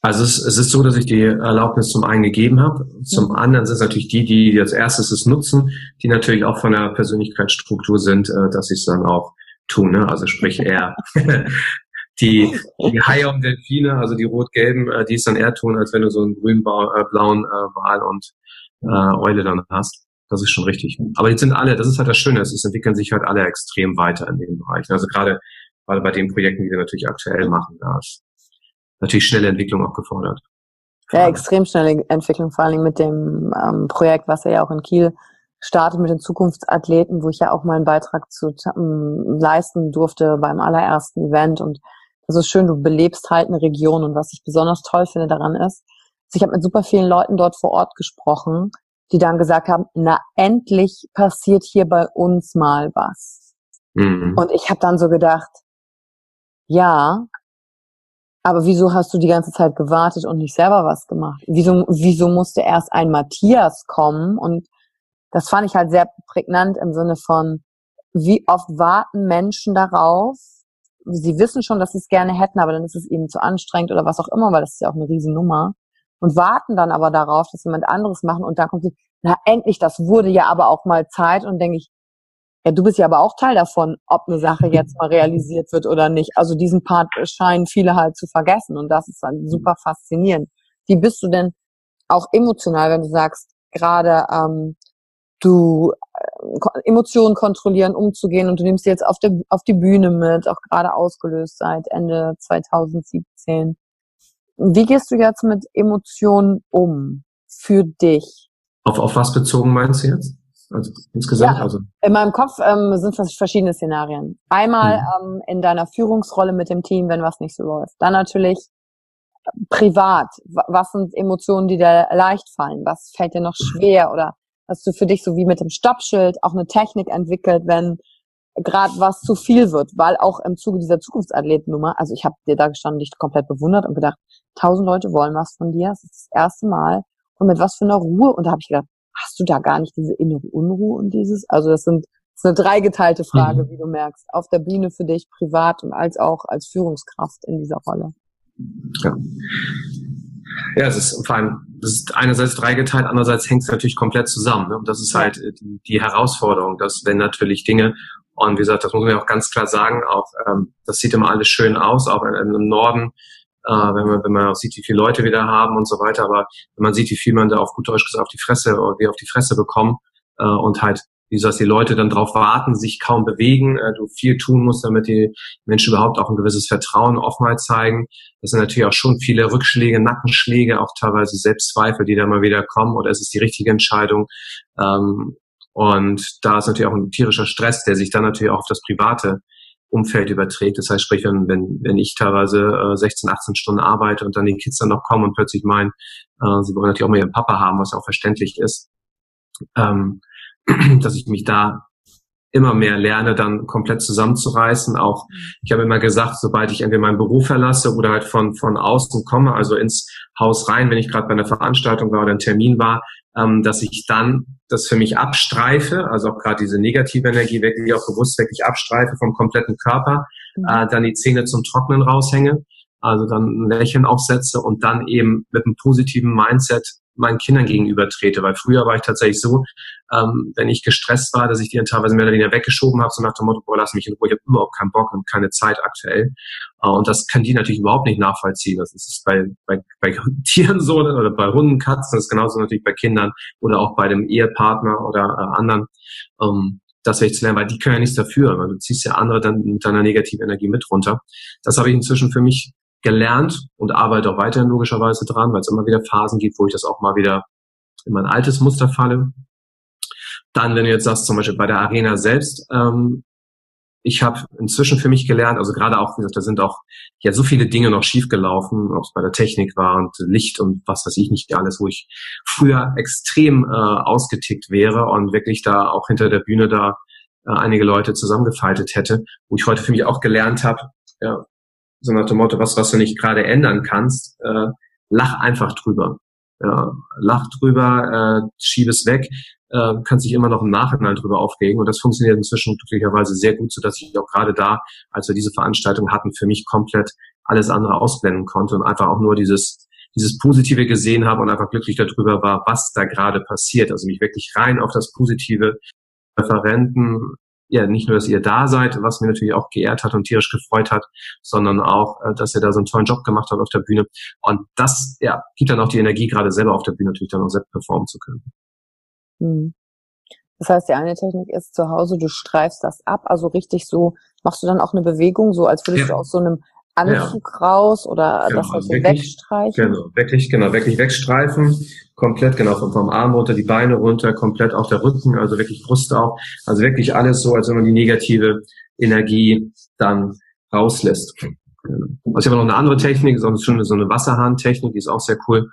Also es, es ist so, dass ich die Erlaubnis zum einen gegeben habe. Zum mhm. anderen sind es natürlich die, die als erstes es nutzen, die natürlich auch von der Persönlichkeitsstruktur sind, äh, dass sie es dann auch tun. Ne? Also sprich eher die, die Haie und Delfine, also die rot-gelben, äh, die es dann eher tun, als wenn du so einen grün-blauen äh, Wal und äh, Eule dann hast. Das ist schon richtig. Aber jetzt sind alle, das ist halt das Schöne, es entwickeln sich halt alle extrem weiter in dem Bereich. Also gerade, gerade bei den Projekten, die wir natürlich aktuell machen, da ist natürlich schnelle Entwicklung auch gefordert. Ja, extrem schnelle Entwicklung, vor allen Dingen mit dem ähm, Projekt, was er ja auch in Kiel startet mit den Zukunftsathleten, wo ich ja auch meinen Beitrag zu ähm, leisten durfte beim allerersten Event. Und das ist schön, du belebst halt eine Region. Und was ich besonders toll finde daran ist, ich habe mit super vielen Leuten dort vor Ort gesprochen, die dann gesagt haben, na endlich passiert hier bei uns mal was. Mhm. Und ich habe dann so gedacht, ja, aber wieso hast du die ganze Zeit gewartet und nicht selber was gemacht? Wieso, wieso musste erst ein Matthias kommen? Und das fand ich halt sehr prägnant im Sinne von, wie oft warten Menschen darauf? Sie wissen schon, dass sie es gerne hätten, aber dann ist es ihnen zu anstrengend oder was auch immer, weil das ist ja auch eine Riesennummer und warten dann aber darauf, dass jemand anderes machen und dann kommt sie, na endlich, das wurde ja aber auch mal Zeit und denke ich, ja, du bist ja aber auch Teil davon, ob eine Sache jetzt mal realisiert wird oder nicht. Also diesen Part scheinen viele halt zu vergessen und das ist dann super faszinierend. Wie bist du denn auch emotional, wenn du sagst, gerade ähm, du äh, Emotionen kontrollieren, umzugehen und du nimmst sie jetzt auf, der, auf die Bühne mit, auch gerade ausgelöst seit Ende 2017. Wie gehst du jetzt mit Emotionen um für dich? Auf, auf was bezogen meinst du jetzt? Also insgesamt? Ja, also. In meinem Kopf ähm, sind das verschiedene Szenarien. Einmal mhm. ähm, in deiner Führungsrolle mit dem Team, wenn was nicht so läuft. Dann natürlich äh, privat. Was sind Emotionen, die dir leicht fallen? Was fällt dir noch schwer? Oder hast du für dich so wie mit dem Stoppschild auch eine Technik entwickelt, wenn gerade was zu viel wird, weil auch im Zuge dieser Zukunftsathletennummer, also ich habe dir da gestanden, dich komplett bewundert und gedacht, tausend Leute wollen was von dir, das ist das erste Mal und mit was für einer Ruhe und da habe ich gedacht, hast du da gar nicht diese innere Unruhe und dieses, also das sind das ist eine dreigeteilte Frage, mhm. wie du merkst, auf der Bühne für dich privat und als auch als Führungskraft in dieser Rolle. Ja. Ja, es ist vor allem, das ist einerseits dreigeteilt, andererseits hängt es natürlich komplett zusammen. Ne? Und das ist halt die, die Herausforderung, dass wenn natürlich Dinge Und wie gesagt, das muss man ja auch ganz klar sagen, auch ähm, das sieht immer alles schön aus, auch im Norden, äh, wenn man wenn man auch sieht, wie viele Leute wir da haben und so weiter. Aber wenn man sieht, wie viel man da auf gut Deutsch gesagt auf die Fresse oder wie auf die Fresse bekommen äh, und halt wie gesagt, die Leute dann darauf warten, sich kaum bewegen, äh, du viel tun musst, damit die Menschen überhaupt auch ein gewisses Vertrauen, Offenheit zeigen. Das sind natürlich auch schon viele Rückschläge, Nackenschläge, auch teilweise Selbstzweifel, die da mal wieder kommen oder ist es die richtige Entscheidung. Ähm, und da ist natürlich auch ein tierischer Stress, der sich dann natürlich auch auf das private Umfeld überträgt. Das heißt, sprich, wenn, wenn, wenn ich teilweise äh, 16, 18 Stunden arbeite und dann die Kids dann noch kommen und plötzlich meinen, äh, sie wollen natürlich auch mal ihren Papa haben, was auch verständlich ist, ähm, dass ich mich da immer mehr lerne, dann komplett zusammenzureißen. Auch ich habe immer gesagt, sobald ich entweder meinen Beruf verlasse oder halt von von außen komme, also ins Haus rein, wenn ich gerade bei einer Veranstaltung war oder ein Termin war, ähm, dass ich dann das für mich abstreife, also auch gerade diese negative Energie wirklich auch bewusst wirklich abstreife vom kompletten Körper, mhm. äh, dann die Zähne zum Trocknen raushänge, also dann ein Lächeln aufsetze und dann eben mit einem positiven Mindset meinen Kindern gegenüber trete. Weil früher war ich tatsächlich so, ähm, wenn ich gestresst war, dass ich die dann teilweise mehr oder weniger weggeschoben habe, so nach dem Motto, boah, lass mich in Ruhe, ich habe überhaupt keinen Bock und keine Zeit aktuell. Äh, und das kann die natürlich überhaupt nicht nachvollziehen. Das ist bei, bei, bei Tieren so oder bei Hunden, Katzen, das ist genauso natürlich bei Kindern oder auch bei dem Ehepartner oder äh, anderen. Ähm, das werde ich zu lernen, weil die können ja nichts dafür, weil du ziehst ja andere dann mit deiner negativen Energie mit runter. Das habe ich inzwischen für mich gelernt und arbeite auch weiterhin logischerweise dran, weil es immer wieder Phasen gibt, wo ich das auch mal wieder in mein altes Muster falle. Dann, wenn du jetzt sagst, zum Beispiel bei der Arena selbst, ähm, ich habe inzwischen für mich gelernt, also gerade auch, wie gesagt, da sind auch ja so viele Dinge noch schiefgelaufen, ob es bei der Technik war und Licht und was weiß ich nicht alles, wo ich früher extrem äh, ausgetickt wäre und wirklich da auch hinter der Bühne da äh, einige Leute zusammengefaltet hätte, wo ich heute für mich auch gelernt habe, ja, so nach dem Motto, was, was du nicht gerade ändern kannst, äh, lach einfach drüber. Ja, lach drüber, äh, schieb es weg, äh, kannst dich immer noch im Nachhinein drüber aufregen. Und das funktioniert inzwischen glücklicherweise sehr gut, so dass ich auch gerade da, als wir diese Veranstaltung hatten, für mich komplett alles andere ausblenden konnte und einfach auch nur dieses dieses Positive gesehen habe und einfach glücklich darüber war, was da gerade passiert. Also mich wirklich rein auf das Positive Referenten ja, nicht nur, dass ihr da seid, was mir natürlich auch geehrt hat und tierisch gefreut hat, sondern auch, äh, dass ihr da so einen tollen Job gemacht habt auf der Bühne. Und das, ja, gibt dann auch die Energie, gerade selber auf der Bühne natürlich dann auch selbst performen zu können. Hm. Das heißt, die eine Technik ist zu Hause, du streifst das ab, also richtig so, machst du dann auch eine Bewegung, so als würdest ja. du aus so einem Anzug ja. raus oder genau, das halt so wegstreichen? Genau, wirklich, genau, wirklich wegstreifen, komplett, genau, vom, vom Arm runter, die Beine runter, komplett auch der Rücken, also wirklich Brust auch, also wirklich alles so, als wenn man die negative Energie dann rauslässt. Genau. Also ich habe noch eine andere Technik, so eine, so eine Wasserhahn-Technik, die ist auch sehr cool.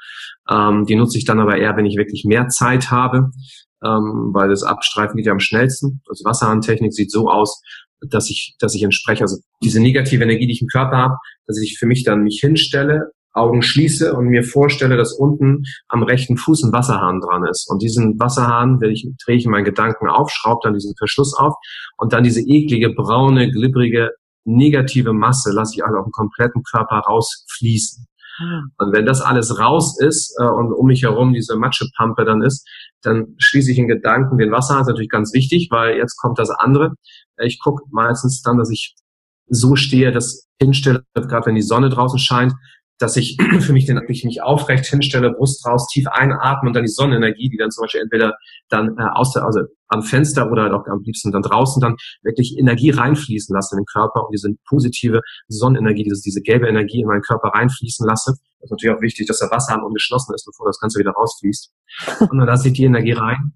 Ähm, die nutze ich dann aber eher, wenn ich wirklich mehr Zeit habe, ähm, weil das Abstreifen geht ja am schnellsten. Also Wasserhahn-Technik sieht so aus, dass ich, dass ich entspreche, also diese negative Energie, die ich im Körper habe, dass ich für mich dann mich hinstelle, Augen schließe und mir vorstelle, dass unten am rechten Fuß ein Wasserhahn dran ist. Und diesen Wasserhahn werde ich, drehe ich in meinen Gedanken auf, schraube dann diesen Verschluss auf und dann diese eklige, braune, glibbrige, negative Masse lasse ich alle auf den kompletten Körper rausfließen. Ah. Und wenn das alles raus ist äh, und um mich herum diese Matschepampe dann ist, dann schließe ich in Gedanken den Wasserhahn, ist natürlich ganz wichtig, weil jetzt kommt das andere. Ich gucke meistens dann, dass ich so stehe, dass hinstelle, gerade wenn die Sonne draußen scheint, dass ich für mich den, ich mich aufrecht hinstelle, Brust raus, tief einatme und dann die Sonnenenergie, die dann zum Beispiel entweder dann äh, aus der, also am Fenster oder halt auch am liebsten dann draußen dann wirklich Energie reinfließen lasse in den Körper und diese positive Sonnenenergie, diese, diese gelbe Energie in meinen Körper reinfließen lasse. Das ist natürlich auch wichtig, dass der Wasserhahn ungeschlossen ist, bevor das Ganze wieder rausfließt. Und dann lasse ich die Energie rein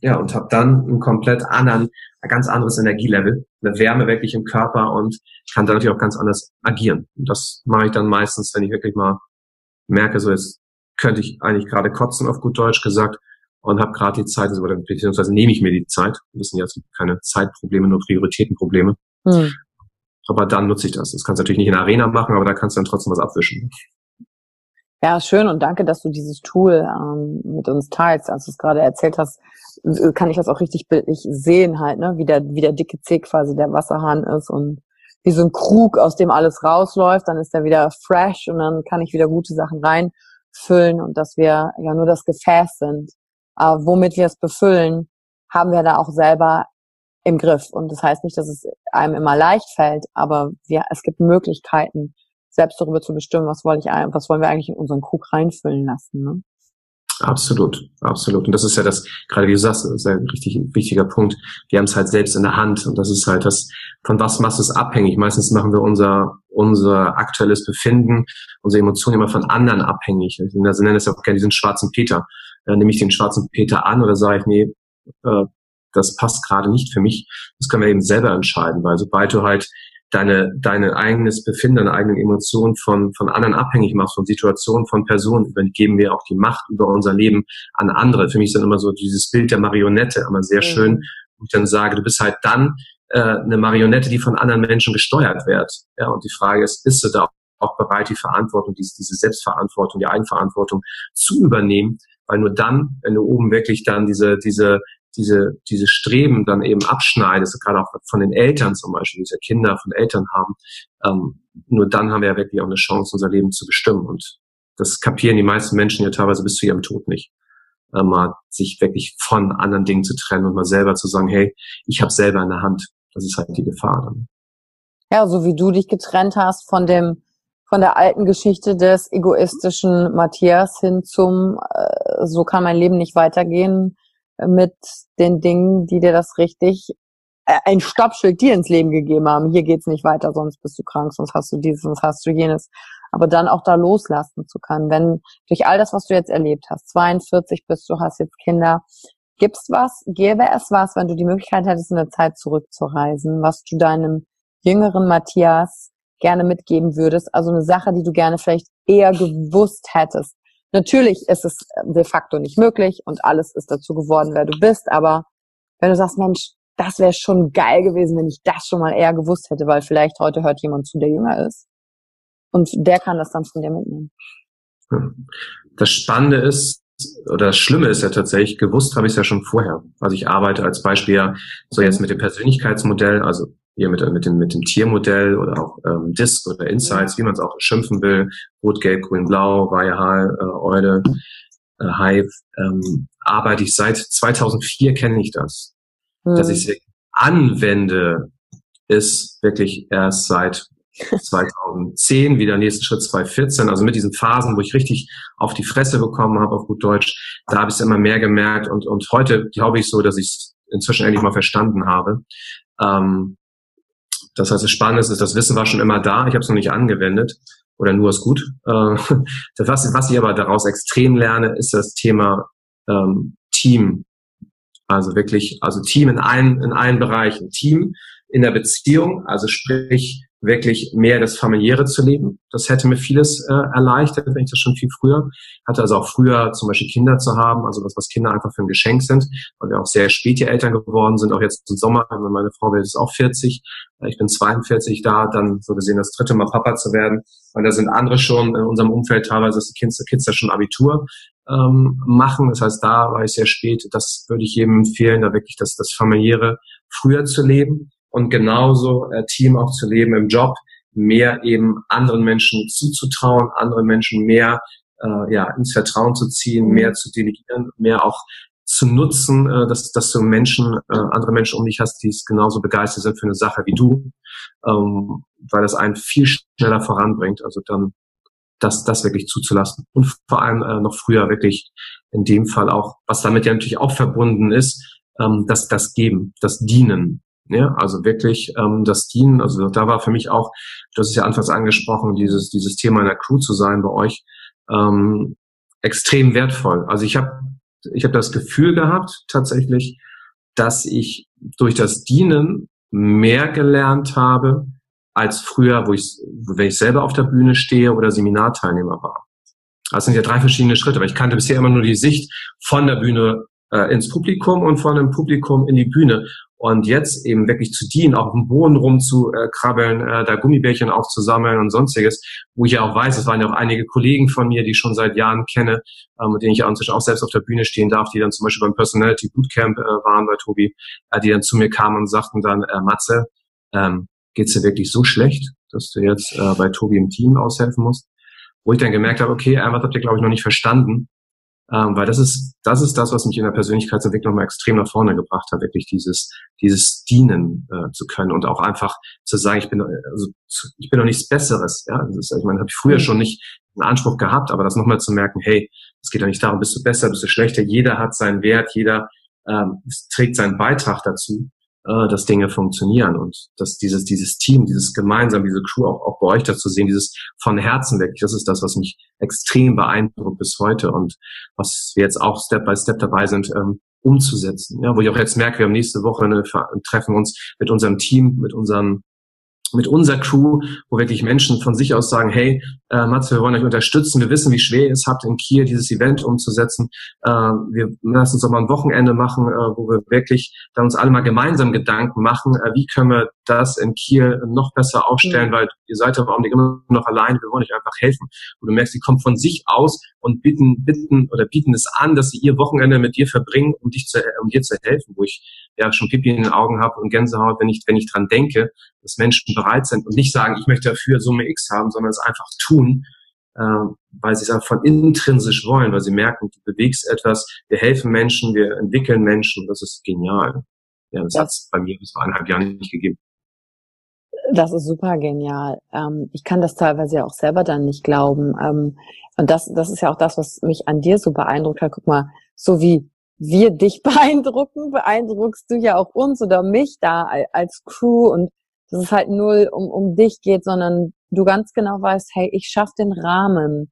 ja, und habe dann einen komplett anderen, ein ganz anderes Energielevel, eine Wärme wirklich im Körper und kann dann natürlich auch ganz anders agieren. Und das mache ich dann meistens, wenn ich wirklich mal merke, so jetzt könnte ich eigentlich gerade kotzen, auf gut Deutsch gesagt, und habe gerade die Zeit, beziehungsweise nehme ich mir die Zeit. Wir wissen ja, es gibt keine Zeitprobleme, nur Prioritätenprobleme. Hm. Aber dann nutze ich das. Das kannst du natürlich nicht in der Arena machen, aber da kannst du dann trotzdem was abwischen. Ja, schön und danke, dass du dieses Tool ähm, mit uns teilst. Als du es gerade erzählt hast, kann ich das auch richtig bildlich sehen halt, ne? wie der, wie der dicke C quasi der Wasserhahn ist und wie so ein Krug, aus dem alles rausläuft, dann ist er wieder fresh und dann kann ich wieder gute Sachen reinfüllen und dass wir ja nur das Gefäß sind. Aber womit wir es befüllen, haben wir da auch selber im Griff. Und das heißt nicht, dass es einem immer leicht fällt, aber wir, es gibt Möglichkeiten, selbst darüber zu bestimmen, was wollen ich, was wollen wir eigentlich in unseren Krug reinfüllen lassen. Ne? Absolut, absolut. Und das ist ja das, gerade wie du sagst, das ist ein richtig wichtiger Punkt. Wir haben es halt selbst in der Hand und das ist halt das, von was machst du es abhängig? Meistens machen wir unser, unser aktuelles Befinden, unsere Emotionen immer von anderen abhängig. Ich nenne das ja auch gerne diesen schwarzen Peter. Äh, nehme ich den schwarzen Peter an oder sage ich, nee, äh, das passt gerade nicht für mich. Das können wir eben selber entscheiden, weil sobald du halt deine, deine eigenes Befinden, deine eigenen Emotionen von, von anderen abhängig machst, von Situationen, von Personen, übergeben wir auch die Macht über unser Leben an andere. Für mich ist dann immer so dieses Bild der Marionette immer sehr mhm. schön, wo ich dann sage, du bist halt dann äh, eine Marionette, die von anderen Menschen gesteuert wird. Ja, und die Frage ist, bist du da auch bereit, die Verantwortung, diese, Selbstverantwortung, die Eigenverantwortung zu übernehmen? Weil nur dann, wenn du oben wirklich dann diese, diese diese, diese Streben dann eben abschneidest, gerade auch von den Eltern zum Beispiel, diese Kinder von Eltern haben, ähm, nur dann haben wir ja wirklich auch eine Chance, unser Leben zu bestimmen. Und das kapieren die meisten Menschen ja teilweise bis zu ihrem Tod nicht. Äh, mal sich wirklich von anderen Dingen zu trennen und mal selber zu sagen, hey, ich habe selber in Hand. Das ist halt die Gefahr dann. Ja, so wie du dich getrennt hast von dem von der alten Geschichte des egoistischen Matthias hin zum äh, so kann mein Leben nicht weitergehen mit den Dingen, die dir das richtig äh, ein Stoppschild dir ins Leben gegeben haben. Hier geht's nicht weiter, sonst bist du krank, sonst hast du dieses, sonst hast du jenes. Aber dann auch da loslassen zu können, wenn durch all das, was du jetzt erlebt hast, 42 bist du, hast jetzt Kinder, gibt's was, gäbe es was, wenn du die Möglichkeit hättest, in der Zeit zurückzureisen, was du deinem jüngeren Matthias gerne mitgeben würdest? Also eine Sache, die du gerne vielleicht eher gewusst hättest, Natürlich ist es de facto nicht möglich und alles ist dazu geworden, wer du bist, aber wenn du sagst, Mensch, das wäre schon geil gewesen, wenn ich das schon mal eher gewusst hätte, weil vielleicht heute hört jemand zu, der jünger ist. Und der kann das dann von dir mitnehmen. Das Spannende ist, oder das Schlimme ist ja tatsächlich, gewusst habe ich es ja schon vorher. Also ich arbeite als Beispiel ja so jetzt mit dem Persönlichkeitsmodell, also hier mit, mit, dem, mit dem Tiermodell oder auch ähm, Disk oder Insights, wie man es auch schimpfen will, Rot, Gelb, Grün, Blau, Weiheral, äh, Eude, äh, Hive, ähm, arbeite ich seit 2004 kenne ich das. Mhm. Dass ich es anwende, ist wirklich erst seit 2010, wieder nächsten Schritt 2014, also mit diesen Phasen, wo ich richtig auf die Fresse bekommen habe, auf gut Deutsch, da habe ich es immer mehr gemerkt und, und heute glaube ich so, dass ich es inzwischen endlich mal verstanden habe. Ähm, das heißt, das Spannende ist, das Wissen war schon immer da, ich habe es noch nicht angewendet oder nur ist gut. Äh, was, was ich aber daraus extrem lerne, ist das Thema ähm, Team. Also wirklich, also Team in allen, in allen Bereichen. Team in der Beziehung, also sprich wirklich mehr das Familiäre zu leben. Das hätte mir vieles äh, erleichtert, wenn ich das schon viel früher hatte. Also auch früher zum Beispiel Kinder zu haben, also was, was Kinder einfach für ein Geschenk sind, weil wir auch sehr spät die Eltern geworden sind, auch jetzt im Sommer. Meine Frau wird jetzt auch 40, äh, ich bin 42 da, dann so gesehen das dritte Mal Papa zu werden. Und da sind andere schon in unserem Umfeld teilweise, dass die Kids, die Kids da schon Abitur ähm, machen. Das heißt, da war ich sehr spät. Das würde ich jedem empfehlen, da wirklich das, das familiäre früher zu leben und genauso äh, Team auch zu leben im Job, mehr eben anderen Menschen zuzutrauen, anderen Menschen mehr äh, ja, ins Vertrauen zu ziehen, mehr zu delegieren, mehr auch zu nutzen, äh, dass, dass du Menschen, äh, andere Menschen um dich hast, die es genauso begeistert sind für eine Sache wie du, ähm, weil das einen viel schneller voranbringt. Also dann das, das wirklich zuzulassen. Und vor allem äh, noch früher wirklich in dem Fall auch, was damit ja natürlich auch verbunden ist, ähm, das, das Geben, das Dienen. Ja, also wirklich ähm, das Dienen, also da war für mich auch, hast es ja anfangs angesprochen, dieses, dieses Thema in der Crew zu sein bei euch, ähm, extrem wertvoll. Also ich habe ich hab das Gefühl gehabt, tatsächlich, dass ich durch das Dienen mehr gelernt habe als früher, wo ich, wenn ich selber auf der Bühne stehe oder Seminarteilnehmer war. Das sind ja drei verschiedene Schritte, weil ich kannte bisher immer nur die Sicht von der Bühne äh, ins Publikum und von dem Publikum in die Bühne. Und jetzt eben wirklich zu dienen, auch auf dem Boden rumzukrabbeln, äh, da Gummibärchen aufzusammeln und sonstiges, wo ich ja auch weiß, es waren ja auch einige Kollegen von mir, die ich schon seit Jahren kenne, äh, mit denen ich auch inzwischen auch selbst auf der Bühne stehen darf, die dann zum Beispiel beim Personality Bootcamp äh, waren bei Tobi, äh, die dann zu mir kamen und sagten dann, äh, Matze, ähm, geht's dir wirklich so schlecht, dass du jetzt äh, bei Tobi im Team aushelfen musst? Wo ich dann gemerkt habe, okay, was habt ihr, glaube ich, noch nicht verstanden. Ähm, weil das ist, das ist das, was mich in der Persönlichkeitsentwicklung mal extrem nach vorne gebracht hat, wirklich dieses, dieses Dienen äh, zu können und auch einfach zu sagen, ich bin, also, ich bin doch nichts Besseres. Ja, das ist, ich meine, habe ich früher schon nicht einen Anspruch gehabt, aber das nochmal zu merken, hey, es geht doch nicht darum, bist du besser, bist du schlechter. Jeder hat seinen Wert, jeder ähm, trägt seinen Beitrag dazu äh, dass Dinge funktionieren und dass dieses, dieses Team, dieses gemeinsam, diese Crew auch, auch bei euch dazu sehen, dieses von Herzen weg, das ist das, was mich extrem beeindruckt bis heute und was wir jetzt auch Step by Step dabei sind, ähm, umzusetzen. Ja, wo ich auch jetzt merke, wir haben nächste Woche eine, treffen uns mit unserem Team, mit unserem mit unserer Crew, wo wirklich Menschen von sich aus sagen, hey, äh, Matze, wir wollen euch unterstützen, wir wissen, wie schwer ihr es habt, in Kiel dieses Event umzusetzen. Äh, wir lassen uns doch mal ein Wochenende machen, äh, wo wir wirklich dann uns alle mal gemeinsam Gedanken machen, äh, wie können wir das in Kiel noch besser aufstellen, mhm. weil ihr seid aber Augenblick immer noch allein, wir wollen euch einfach helfen. Und du merkst, sie kommen von sich aus und bitten, bitten oder bieten es an, dass sie ihr Wochenende mit dir verbringen, um dich zu, um dir zu helfen, wo ich ja schon Pipi in den Augen habe und Gänsehaut, wenn ich, wenn ich dran denke, dass Menschen bereit sind und nicht sagen, ich möchte dafür Summe X haben, sondern es einfach tun, äh, weil sie es einfach von intrinsisch wollen, weil sie merken, du bewegst etwas, wir helfen Menschen, wir entwickeln Menschen, das ist genial. Ja, das, hat es bei mir bis vor eineinhalb Jahren nicht gegeben. Das ist super genial. Ähm, ich kann das teilweise auch selber dann nicht glauben. Ähm, und das, das ist ja auch das, was mich an dir so beeindruckt hat. Guck mal, so wie wir dich beeindrucken, beeindruckst du ja auch uns oder mich da als Crew und dass es halt null um, um dich geht, sondern du ganz genau weißt, hey, ich schaff den Rahmen,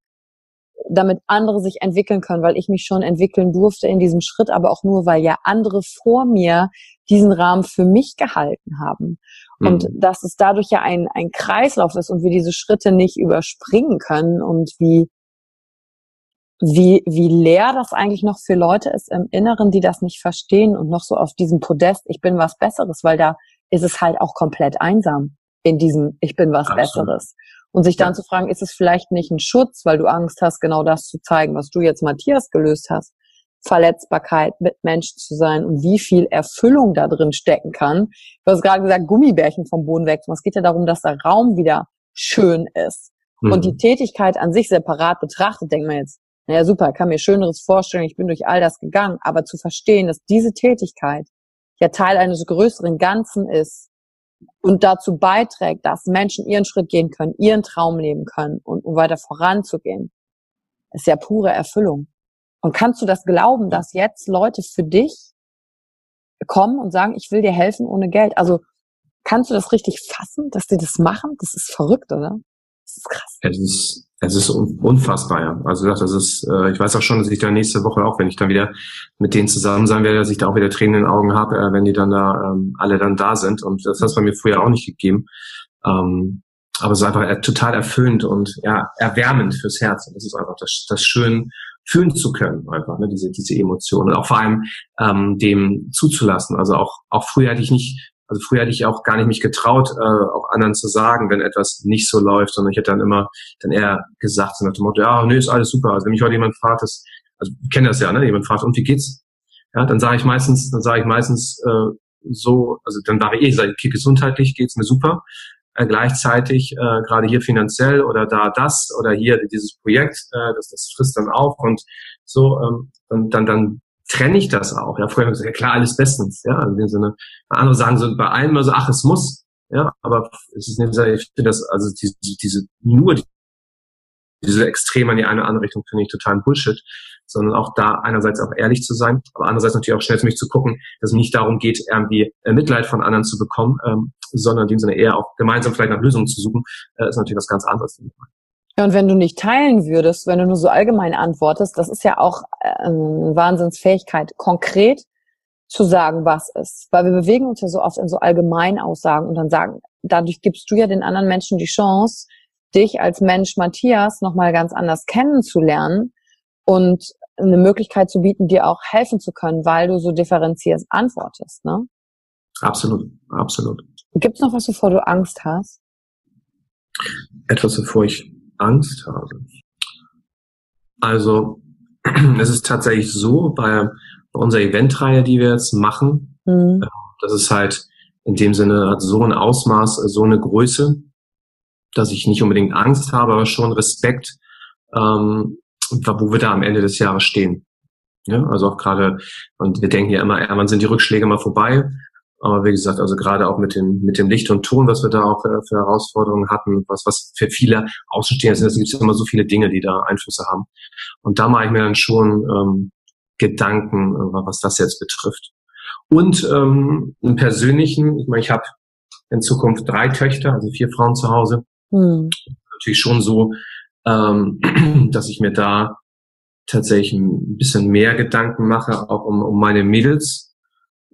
damit andere sich entwickeln können, weil ich mich schon entwickeln durfte in diesem Schritt, aber auch nur, weil ja andere vor mir diesen Rahmen für mich gehalten haben. Mhm. Und dass es dadurch ja ein, ein Kreislauf ist und wir diese Schritte nicht überspringen können und wie, wie, wie leer das eigentlich noch für Leute ist im Inneren, die das nicht verstehen und noch so auf diesem Podest, ich bin was Besseres, weil da ist es halt auch komplett einsam in diesem Ich bin was Absolut. Besseres. Und sich dann ja. zu fragen, ist es vielleicht nicht ein Schutz, weil du Angst hast, genau das zu zeigen, was du jetzt Matthias gelöst hast, Verletzbarkeit mit Menschen zu sein und wie viel Erfüllung da drin stecken kann. Du hast gerade gesagt, Gummibärchen vom Boden weg. Es geht ja darum, dass der Raum wieder schön ist. Mhm. Und die Tätigkeit an sich separat betrachtet, denkt man jetzt, naja, super, kann mir Schöneres vorstellen, ich bin durch all das gegangen, aber zu verstehen, dass diese Tätigkeit ja Teil eines größeren Ganzen ist und dazu beiträgt, dass Menschen ihren Schritt gehen können, ihren Traum leben können und um weiter voranzugehen, ist ja pure Erfüllung. Und kannst du das glauben, dass jetzt Leute für dich kommen und sagen, ich will dir helfen ohne Geld? Also kannst du das richtig fassen, dass die das machen? Das ist verrückt, oder? Das ist krass. Es ist es ist unfassbar, ja. Also das ist, äh, ich weiß auch schon, dass ich da nächste Woche auch, wenn ich dann wieder mit denen zusammen sein werde, dass ich da auch wieder Tränen in den Augen habe, äh, wenn die dann da ähm, alle dann da sind. Und das hat es bei mir früher auch nicht gegeben. Ähm, aber es ist einfach total erfüllend und ja, erwärmend fürs Herz. Und das ist einfach das, das schön fühlen zu können, einfach, ne, diese, diese Emotionen. Und auch vor allem ähm, dem zuzulassen. Also auch, auch früher hatte ich nicht also früher hätte ich auch gar nicht mich getraut, äh, auch anderen zu sagen, wenn etwas nicht so läuft, sondern ich hätte dann immer dann eher gesagt, so nach dem Motto, ja, nö, ist alles super. Also wenn mich heute jemand fragt, das, also ich kenne das ja, ne? Jemand fragt, und wie geht's? Ja, dann sage ich meistens, dann sage ich meistens äh, so, also dann variiere ich, sage, okay, gesundheitlich geht's mir super. Äh, gleichzeitig äh, gerade hier finanziell oder da das oder hier dieses Projekt, äh, das, das frisst dann auf und so, ähm, und dann, dann trenne ich das auch. Ja, früher habe ich gesagt, ja klar, alles bestens. Ja, in dem Sinne. Andere sagen so bei allem immer so, ach, es muss. Ja, aber es ist nicht, ich finde das, also diese, diese nur diese Extrem in die eine oder andere Richtung finde ich total Bullshit, sondern auch da einerseits auch ehrlich zu sein, aber andererseits natürlich auch schnell für mich zu gucken, dass es nicht darum geht, irgendwie äh, Mitleid von anderen zu bekommen, ähm, sondern in dem Sinne eher auch gemeinsam vielleicht nach Lösungen zu suchen, äh, ist natürlich was ganz anderes. Ja, und wenn du nicht teilen würdest, wenn du nur so allgemein antwortest, das ist ja auch ähm, Wahnsinnsfähigkeit, konkret zu sagen, was ist. Weil wir bewegen uns ja so oft in so allgemein Aussagen und dann sagen, dadurch gibst du ja den anderen Menschen die Chance, dich als Mensch Matthias nochmal ganz anders kennenzulernen und eine Möglichkeit zu bieten, dir auch helfen zu können, weil du so differenziert antwortest, ne? Absolut, absolut. Gibt's noch was, wovor du Angst hast? Etwas, wovor ich Angst habe. Also, es ist tatsächlich so, bei, bei unserer Eventreihe, die wir jetzt machen, mhm. Äh, das ist halt in dem Sinne hat so ein Ausmaß, so eine Größe, dass ich nicht unbedingt Angst habe, aber schon Respekt ähm, wo wir da am Ende des Jahres stehen. Ja, also auch gerade, und wir denken ja immer, ja, wann sind die Rückschläge mal vorbei? Aber wie gesagt, also gerade auch mit dem, mit dem Licht und Ton, was wir da auch für, für Herausforderungen hatten, was, was für viele Außenstehende sind, es gibt immer so viele Dinge, die da Einflüsse haben. Und da mache ich mir dann schon ähm, Gedanken, äh, was das jetzt betrifft. Und ähm, im Persönlichen, ich meine, ich habe in Zukunft drei Töchter, also vier Frauen zu Hause. Hm. Natürlich schon so, ähm, dass ich mir da tatsächlich ein bisschen mehr Gedanken mache, auch um, um meine Mädels,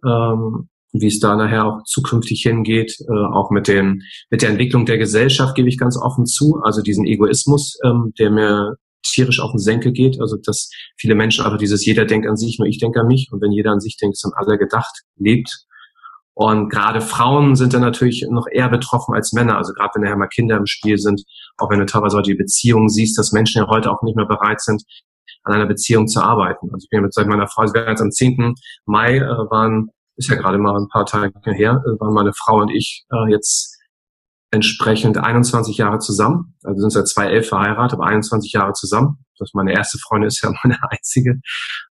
ähm, wie es da nachher auch zukünftig hingeht, äh, auch mit den mit der Entwicklung der Gesellschaft gebe ich ganz offen zu, also diesen Egoismus, ähm, der mir tierisch auf den Senkel geht, also dass viele Menschen einfach dieses jeder denkt an sich, nur ich denke an mich und wenn jeder an sich denkt, ist dann alle gedacht, lebt. Und gerade Frauen sind dann natürlich noch eher betroffen als Männer. Also gerade wenn nachher mal Kinder im Spiel sind, auch wenn du teilweise die Beziehungen siehst, dass Menschen ja heute auch nicht mehr bereit sind, an einer Beziehung zu arbeiten. Also ich bin mit seit meiner Frau, jetzt am 10. Mai äh, waren, ist ja gerade mal ein paar Tage her, äh, waren meine Frau und ich äh, jetzt entsprechend 21 Jahre zusammen. Also sind seit 2011 verheiratet, aber 21 Jahre zusammen. Das meine erste Freundin ist ja meine einzige.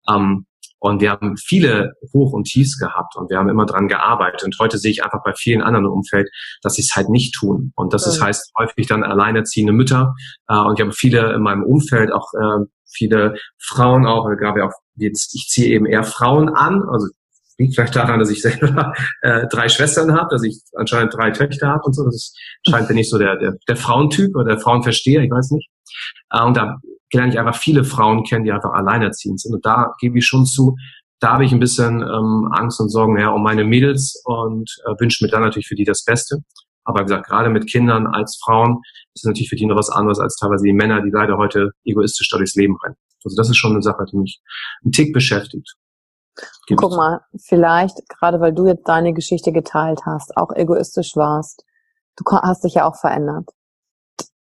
Ähm, und wir haben viele Hoch- und Tiefs gehabt und wir haben immer dran gearbeitet. Und heute sehe ich einfach bei vielen anderen im Umfeld, dass sie es halt nicht tun. Und das ist, heißt häufig dann alleinerziehende Mütter. Äh, und ich habe viele in meinem Umfeld, auch äh, viele Frauen auch, gab ja auch jetzt, ich ziehe eben eher Frauen an, also liegt vielleicht daran, dass ich selber äh, drei Schwestern habe, dass ich anscheinend drei Töchter habe und so. Das scheint bin ich so der, der, der Frauentyp oder der Frauenversteher, ich weiß nicht. Äh, und da lerne ich einfach viele Frauen kennen, die einfach alleinerziehend sind. Und da gebe ich schon zu, da habe ich ein bisschen ähm, Angst und Sorgen mehr um meine Mädels und äh, wünsche mir dann natürlich für die das Beste. Aber wie gesagt, gerade mit Kindern als Frauen ist natürlich für die noch was anderes als teilweise die Männer, die leider heute egoistisch durchs Leben rennen. Also das ist schon eine Sache, die mich einen Tick beschäftigt. Gib Guck mal, vielleicht, gerade weil du jetzt deine Geschichte geteilt hast, auch egoistisch warst, du hast dich ja auch verändert.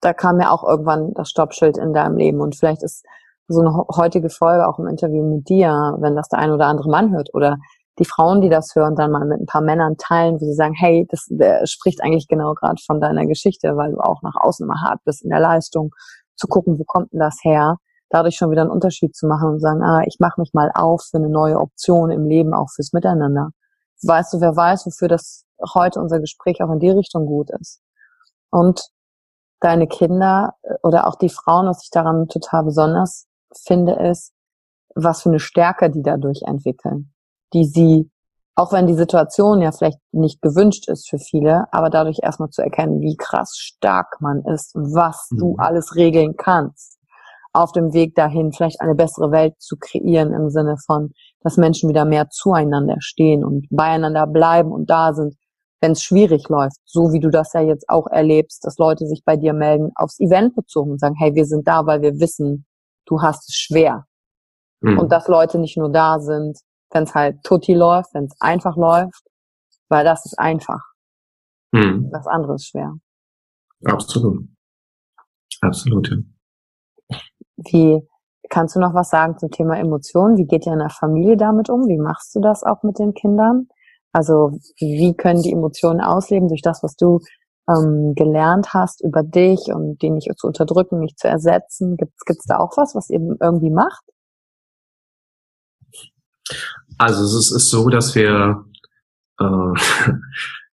Da kam ja auch irgendwann das Stoppschild in deinem Leben und vielleicht ist so eine heutige Folge auch im Interview mit dir, wenn das der ein oder andere Mann hört oder die Frauen, die das hören, dann mal mit ein paar Männern teilen, wo sie sagen, hey, das spricht eigentlich genau gerade von deiner Geschichte, weil du auch nach außen immer hart bist in der Leistung, zu gucken, wo kommt denn das her? Dadurch schon wieder einen Unterschied zu machen und sagen, ah, ich mache mich mal auf für eine neue Option im Leben, auch fürs Miteinander. Weißt du, wer weiß, wofür das heute unser Gespräch auch in die Richtung gut ist. Und deine Kinder äh, oder auch die Frauen, was ich daran total besonders finde, ist, was für eine Stärke die dadurch entwickeln die sie, auch wenn die Situation ja vielleicht nicht gewünscht ist für viele, aber dadurch erstmal zu erkennen, wie krass stark man ist und was mhm. du alles regeln kannst, auf dem Weg dahin vielleicht eine bessere Welt zu kreieren im Sinne von, dass Menschen wieder mehr zueinander stehen und beieinander bleiben und da sind, wenn es schwierig läuft, so wie du das ja jetzt auch erlebst, dass Leute sich bei dir melden, aufs Event bezogen und sagen, hey, wir sind da, weil wir wissen, du hast es schwer. Mhm. Und dass Leute nicht nur da sind, wenn es halt tutti läuft, wenn es einfach läuft, weil das ist einfach. Hm. Das andere ist schwer. Absolut. Absolut, ja. Wie, kannst du noch was sagen zum Thema Emotionen? Wie geht ihr in der Familie damit um? Wie machst du das auch mit den Kindern? Also, wie können die Emotionen ausleben durch das, was du ähm, gelernt hast über dich und die nicht zu unterdrücken, nicht zu ersetzen? Gibt es da auch was, was ihr irgendwie macht? Also es ist, so, dass wir äh,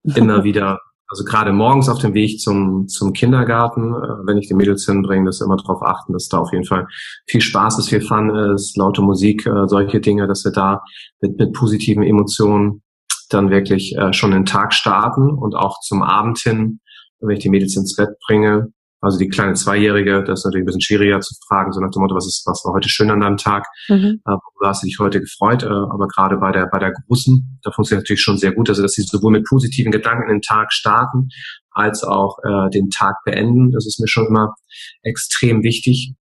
immer wieder, also gerade morgens auf dem Weg zum, zum Kindergarten, äh, wenn ich die Mädels hinbringe, dass immer darauf achten, dass da auf jeden Fall viel Spaß ist, viel Fun ist, laute Musik, äh, solche Dinge, dass wir da mit, mit positiven Emotionen dann wirklich äh, schon den Tag starten und auch zum Abend hin, wenn ich die Mädels ins Bett bringe, also die kleine Zweijährige, das ist natürlich ein bisschen schwieriger zu fragen, so nach dem Motto, was ist, was war heute schön an deinem Tag? Mhm. Äh, hast du dich heute gefreut? Äh, aber gerade bei der, bei der Großen, da funktioniert natürlich schon sehr gut, also dass sie sowohl mit positiven Gedanken den Tag starten, als auch äh, den Tag beenden. Das ist mir schon immer extrem wichtig.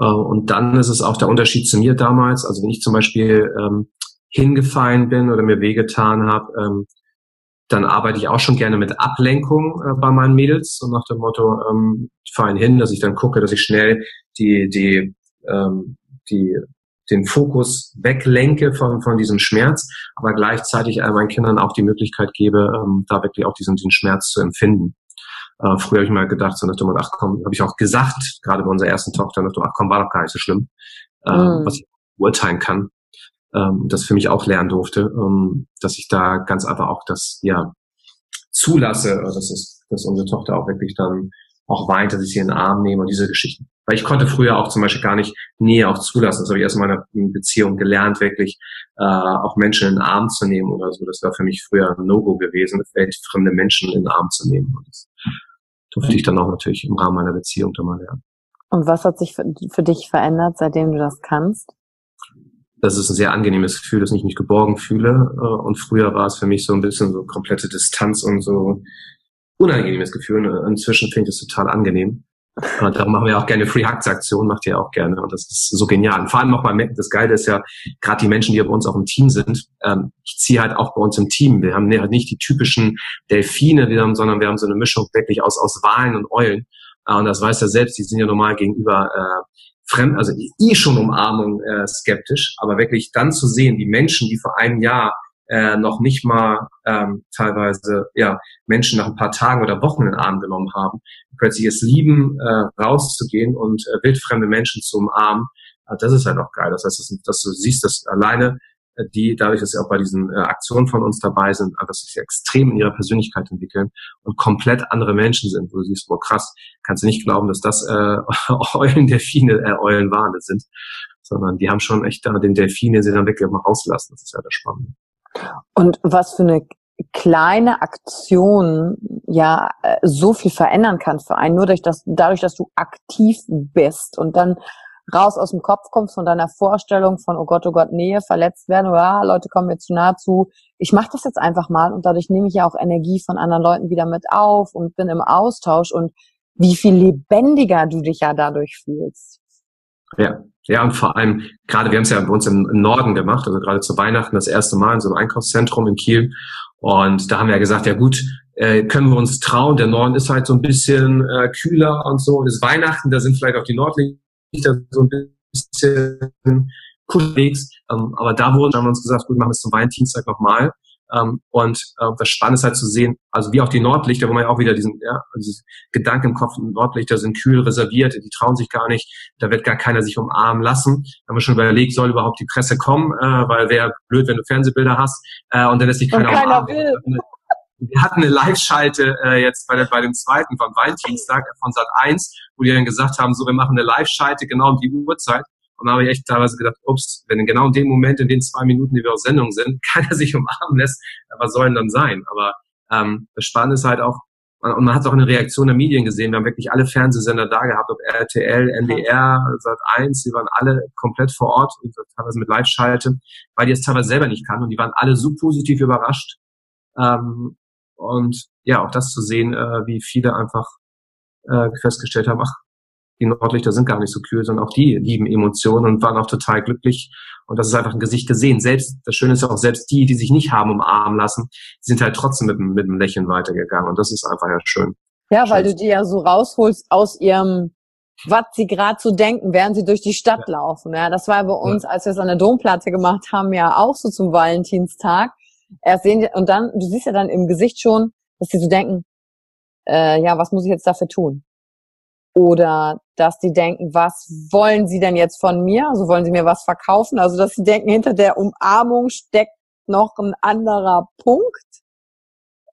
Äh, und dann ist es auch der Unterschied zu mir damals. Also wenn ich zum Beispiel ähm, hingefallen bin oder mir wehgetan habe, ähm, dann arbeite ich auch schon gerne mit Ablenkung äh, bei meinen Mädels, so nach dem Motto, ähm, ich fahre hin, dass ich dann gucke, dass ich schnell die, die, ähm, die, den Fokus weglenke von, von diesem Schmerz, aber gleichzeitig äh, meinen Kindern auch die Möglichkeit gebe, ähm, da wirklich auch diesen den Schmerz zu empfinden. Äh, früher habe ich mal gedacht, so nach dem ach komm, habe ich auch gesagt, gerade bei unserer ersten Tochter, nach dem, ach komm, war doch gar nicht so schlimm, äh, mhm. was ich urteilen kann. Ähm, das für mich auch lernen durfte, ähm, dass ich da ganz einfach auch das, ja, zulasse, also dass, es, dass unsere Tochter auch wirklich dann auch weint, dass ich sie in den Arm nehme und diese Geschichten. Weil ich konnte früher auch zum Beispiel gar nicht Nähe auch zulassen. Das habe ich erst in meiner Beziehung gelernt, wirklich äh, auch Menschen in den Arm zu nehmen oder so. Das war für mich früher ein No-Go gewesen, fremde Menschen in den Arm zu nehmen. Und das durfte ich dann auch natürlich im Rahmen meiner Beziehung dann mal lernen. Und was hat sich für, für dich verändert, seitdem du das kannst? Das ist ein sehr angenehmes Gefühl, dass ich mich geborgen fühle. Äh, und früher war es für mich so ein bisschen so komplette Distanz und so unangenehmes Gefühl. Und inzwischen finde ich das total angenehm. Und darum machen wir auch gerne Free Hugs Aktion, macht ihr auch gerne. Und das ist so genial. Und vor allem nochmal, das Geile ist ja, gerade die Menschen, die bei uns auch im Team sind, ähm, ich ziehe halt auch bei uns im Team. Wir haben halt nicht die typischen Delfine, sondern wir haben so eine Mischung wirklich aus, aus Walen und Eulen. Äh, und das weiß er selbst, die sind ja normal gegenüber äh, fremd, also eh schon Umarmung äh, skeptisch, aber wirklich dann zu sehen, die Menschen, die vor einem Jahr äh, noch nicht mal ähm, teilweise ja Menschen nach ein paar Tagen oder Wochen in den Arm genommen haben, plötzlich es lieben, äh, rauszugehen und äh, wildfremde Menschen zu umarmen, äh, das ist halt auch geil. Das heißt, dass, dass du siehst, dass alleine die, dadurch, dass sie auch bei diesen äh, Aktionen von uns dabei sind, äh, dass sie sich extrem in ihrer Persönlichkeit entwickeln und komplett andere Menschen sind, wo du siehst, boah krass, kannst du nicht glauben, dass das äh, Eulen, Delfine, äh, Eulenwale sind, sondern die haben schon echt da den Delfin, den sie dann wirklich mal rauslassen. Das ist ja das Spannende. Und was für eine kleine Aktion ja äh, so viel verändern kann für einen, nur durch das, dadurch, dass du aktiv bist und dann raus aus dem Kopf kommst von deiner Vorstellung von, oh Gott, oh Gott, Nähe, verletzt werden oder ah, Leute kommen mir zu nahe zu. Ich mache das jetzt einfach mal und dadurch nehme ich ja auch Energie von anderen Leuten wieder mit auf und bin im Austausch und wie viel lebendiger du dich ja dadurch fühlst. Ja, ja, und vor allem, gerade wir haben es ja bei uns im, Norden gemacht, also gerade zu Weihnachten das erste Mal in so einem Einkaufszentrum in Kiel. Und da haben wir ja gesagt, ja gut, äh, können wir uns trauen, der Norden ist halt so ein bisschen äh, kühler und so, ist Weihnachten, da sind vielleicht auch die Nordlichter so ein bisschen unterwegs. Ähm, aber da wurden, haben wir uns gesagt, gut, machen wir es zum Valentinstag nochmal. Ähm, und äh, das Spannende ist halt zu sehen, also wie auch die Nordlichter, wo man ja auch wieder diesen, ja, dieses Gedanke im Kopf, Nordlichter sind kühl reserviert, die trauen sich gar nicht, da wird gar keiner sich umarmen lassen. Da haben wir schon überlegt, soll überhaupt die Presse kommen, äh, weil wäre blöd, wenn du Fernsehbilder hast äh, und dann lässt sich keiner, keiner umarmen. Will. Wir hatten eine Live-Schalte äh, jetzt bei, der, bei dem zweiten vom Valentinstag von Sat 1, wo die dann gesagt haben, so wir machen eine Live-Schalte genau um die Uhrzeit. Und da habe ich echt teilweise gedacht, ups, wenn genau in dem Moment, in den zwei Minuten, die wir auf Sendung sind, keiner sich umarmen lässt, was soll denn dann sein? Aber ähm, das Spannende ist halt auch, und man hat auch in der Reaktion der Medien gesehen, wir haben wirklich alle Fernsehsender da gehabt, ob RTL, NDR, Sat 1, die waren alle komplett vor Ort, teilweise mit Live-Schalte, weil die es teilweise selber nicht kannten und die waren alle so positiv überrascht. Ähm, und ja, auch das zu sehen, äh, wie viele einfach äh, festgestellt haben, ach, die Nordlichter sind gar nicht so kühl, sondern auch die lieben Emotionen und waren auch total glücklich. Und das ist einfach ein Gesicht gesehen. Selbst, das Schöne ist auch, selbst die, die sich nicht haben umarmen lassen, sind halt trotzdem mit, mit einem Lächeln weitergegangen. Und das ist einfach ja schön. Ja, weil schön. du die ja so rausholst aus ihrem, was sie gerade so denken, während sie durch die Stadt ja. laufen. Ja, das war bei uns, ja. als wir es an der Domplatte gemacht haben, ja auch so zum Valentinstag. Erst sehen die, und dann, du siehst ja dann im Gesicht schon, dass sie so denken, äh, ja, was muss ich jetzt dafür tun? Oder dass sie denken, was wollen sie denn jetzt von mir? Also wollen sie mir was verkaufen? Also dass sie denken, hinter der Umarmung steckt noch ein anderer Punkt,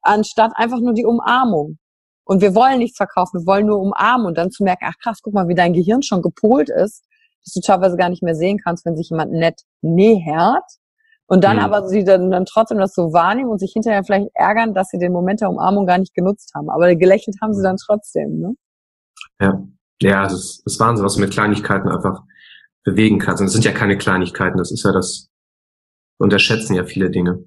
anstatt einfach nur die Umarmung. Und wir wollen nichts verkaufen, wir wollen nur umarmen und dann zu merken, ach krass, guck mal, wie dein Gehirn schon gepolt ist, dass du teilweise gar nicht mehr sehen kannst, wenn sich jemand nett nähert. Und dann mhm. aber sie dann, dann trotzdem das so wahrnehmen und sich hinterher vielleicht ärgern, dass sie den Moment der Umarmung gar nicht genutzt haben. Aber gelächelt haben sie dann trotzdem, ne? Ja, ja, das ist, das ist Wahnsinn, was du mit Kleinigkeiten einfach bewegen kannst. Und es sind ja keine Kleinigkeiten, das ist ja das, unterschätzen ja viele Dinge.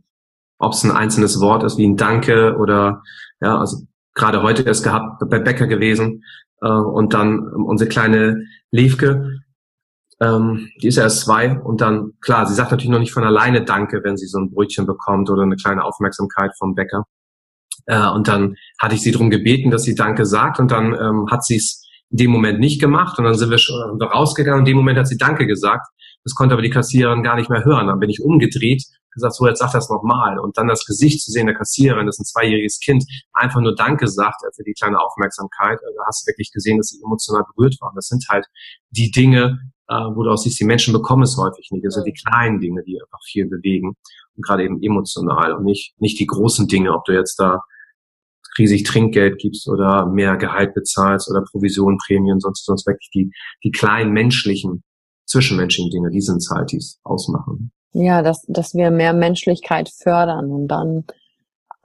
Ob es ein einzelnes Wort ist, wie ein Danke oder, ja, also gerade heute erst gehabt, bei Bäcker gewesen, äh, und dann unsere kleine Levke, ähm, die ist erst zwei und dann, klar, sie sagt natürlich noch nicht von alleine Danke, wenn sie so ein Brötchen bekommt oder eine kleine Aufmerksamkeit vom Bäcker. Äh, und dann hatte ich sie darum gebeten, dass sie Danke sagt und dann ähm, hat sie es in dem Moment nicht gemacht und dann sind wir schon rausgegangen und in dem Moment hat sie Danke gesagt. Das konnte aber die Kassiererin gar nicht mehr hören. Dann bin ich umgedreht, gesagt, so jetzt sag das nochmal. Und dann das Gesicht zu sehen der Kassiererin, das ist ein zweijähriges Kind, einfach nur Danke sagt für die kleine Aufmerksamkeit. Da hast du wirklich gesehen, dass sie emotional berührt waren. Das sind halt die Dinge, äh, wo du auch siehst, die Menschen bekommen es häufig nicht. Sind die kleinen Dinge, die einfach viel bewegen. Und gerade eben emotional und nicht, nicht die großen Dinge, ob du jetzt da riesig Trinkgeld gibst oder mehr Gehalt bezahlst oder Provision, Prämien, sonst, sonst wirklich die, die kleinen menschlichen, zwischenmenschlichen Dinge, die sind halt, die es ausmachen. Ja, dass, dass wir mehr Menschlichkeit fördern und dann,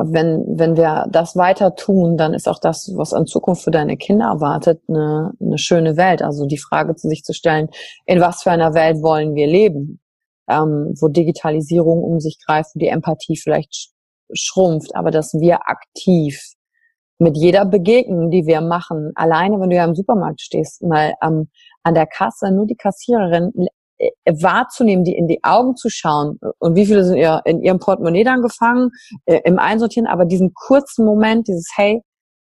wenn, wenn wir das weiter tun, dann ist auch das, was an Zukunft für deine Kinder erwartet, eine, eine schöne Welt. Also die Frage zu sich zu stellen, in was für einer Welt wollen wir leben? Ähm, wo Digitalisierung um sich greift, die Empathie vielleicht schrumpft, aber dass wir aktiv mit jeder Begegnung, die wir machen, alleine wenn du ja im Supermarkt stehst, mal ähm, an der Kasse nur die Kassiererin wahrzunehmen, die in die Augen zu schauen und wie viele sind ihr in ihrem Portemonnaie dann gefangen, äh, im Einsortieren, aber diesen kurzen Moment, dieses Hey,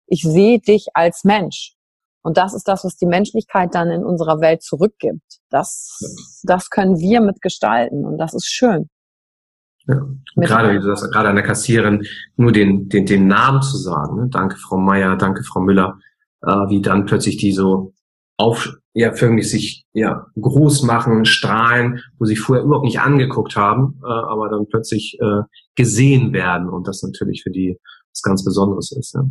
ich sehe dich als Mensch. Und das ist das, was die Menschlichkeit dann in unserer Welt zurückgibt. Das, das können wir mitgestalten und das ist schön. Ja. Gerade, wie du das, gerade an der Kassiererin, nur den, den, den Namen zu sagen, ne? danke Frau Meier, danke Frau Müller, äh, wie dann plötzlich die so auf, ja, förmlich sich, ja, groß machen, strahlen, wo sie vorher überhaupt nicht angeguckt haben, äh, aber dann plötzlich äh, gesehen werden und das natürlich für die was ganz Besonderes ist. Ja.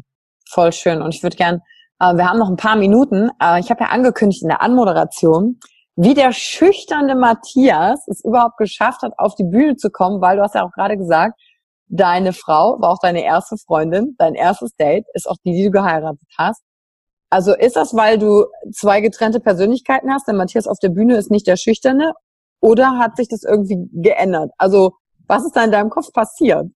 Voll schön und ich würde gern, äh, wir haben noch ein paar Minuten, äh, ich habe ja angekündigt in der Anmoderation, wie der schüchterne Matthias es überhaupt geschafft hat, auf die Bühne zu kommen, weil du hast ja auch gerade gesagt, deine Frau war auch deine erste Freundin, dein erstes Date ist auch die, die du geheiratet hast. Also ist das, weil du zwei getrennte Persönlichkeiten hast, denn Matthias auf der Bühne ist nicht der Schüchterne, oder hat sich das irgendwie geändert? Also was ist da in deinem Kopf passiert?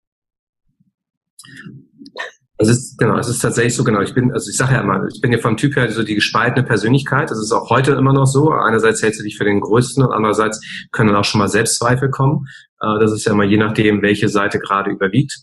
Es ist, genau, es ist tatsächlich so, genau. Ich bin, also ich sage ja immer, ich bin ja vom Typ her so die gespaltene Persönlichkeit. Das ist auch heute immer noch so. Einerseits hältst du dich für den Größten und andererseits können auch schon mal Selbstzweifel kommen. Äh, das ist ja immer je nachdem, welche Seite gerade überwiegt.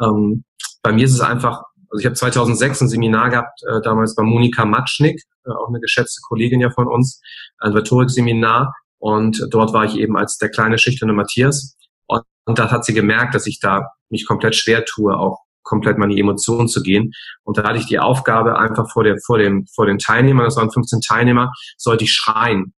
Ähm, bei mir ist es einfach, also ich habe 2006 ein Seminar gehabt, äh, damals bei Monika Matschnick, äh, auch eine geschätzte Kollegin ja von uns, ein Rhetorikseminar. Und dort war ich eben als der kleine schüchterne Matthias. Und, und da hat sie gemerkt, dass ich da mich komplett schwer tue, auch komplett mal in die Emotionen zu gehen. Und da hatte ich die Aufgabe, einfach vor, der, vor, dem, vor den Teilnehmern, das waren 15 Teilnehmer, sollte ich schreien.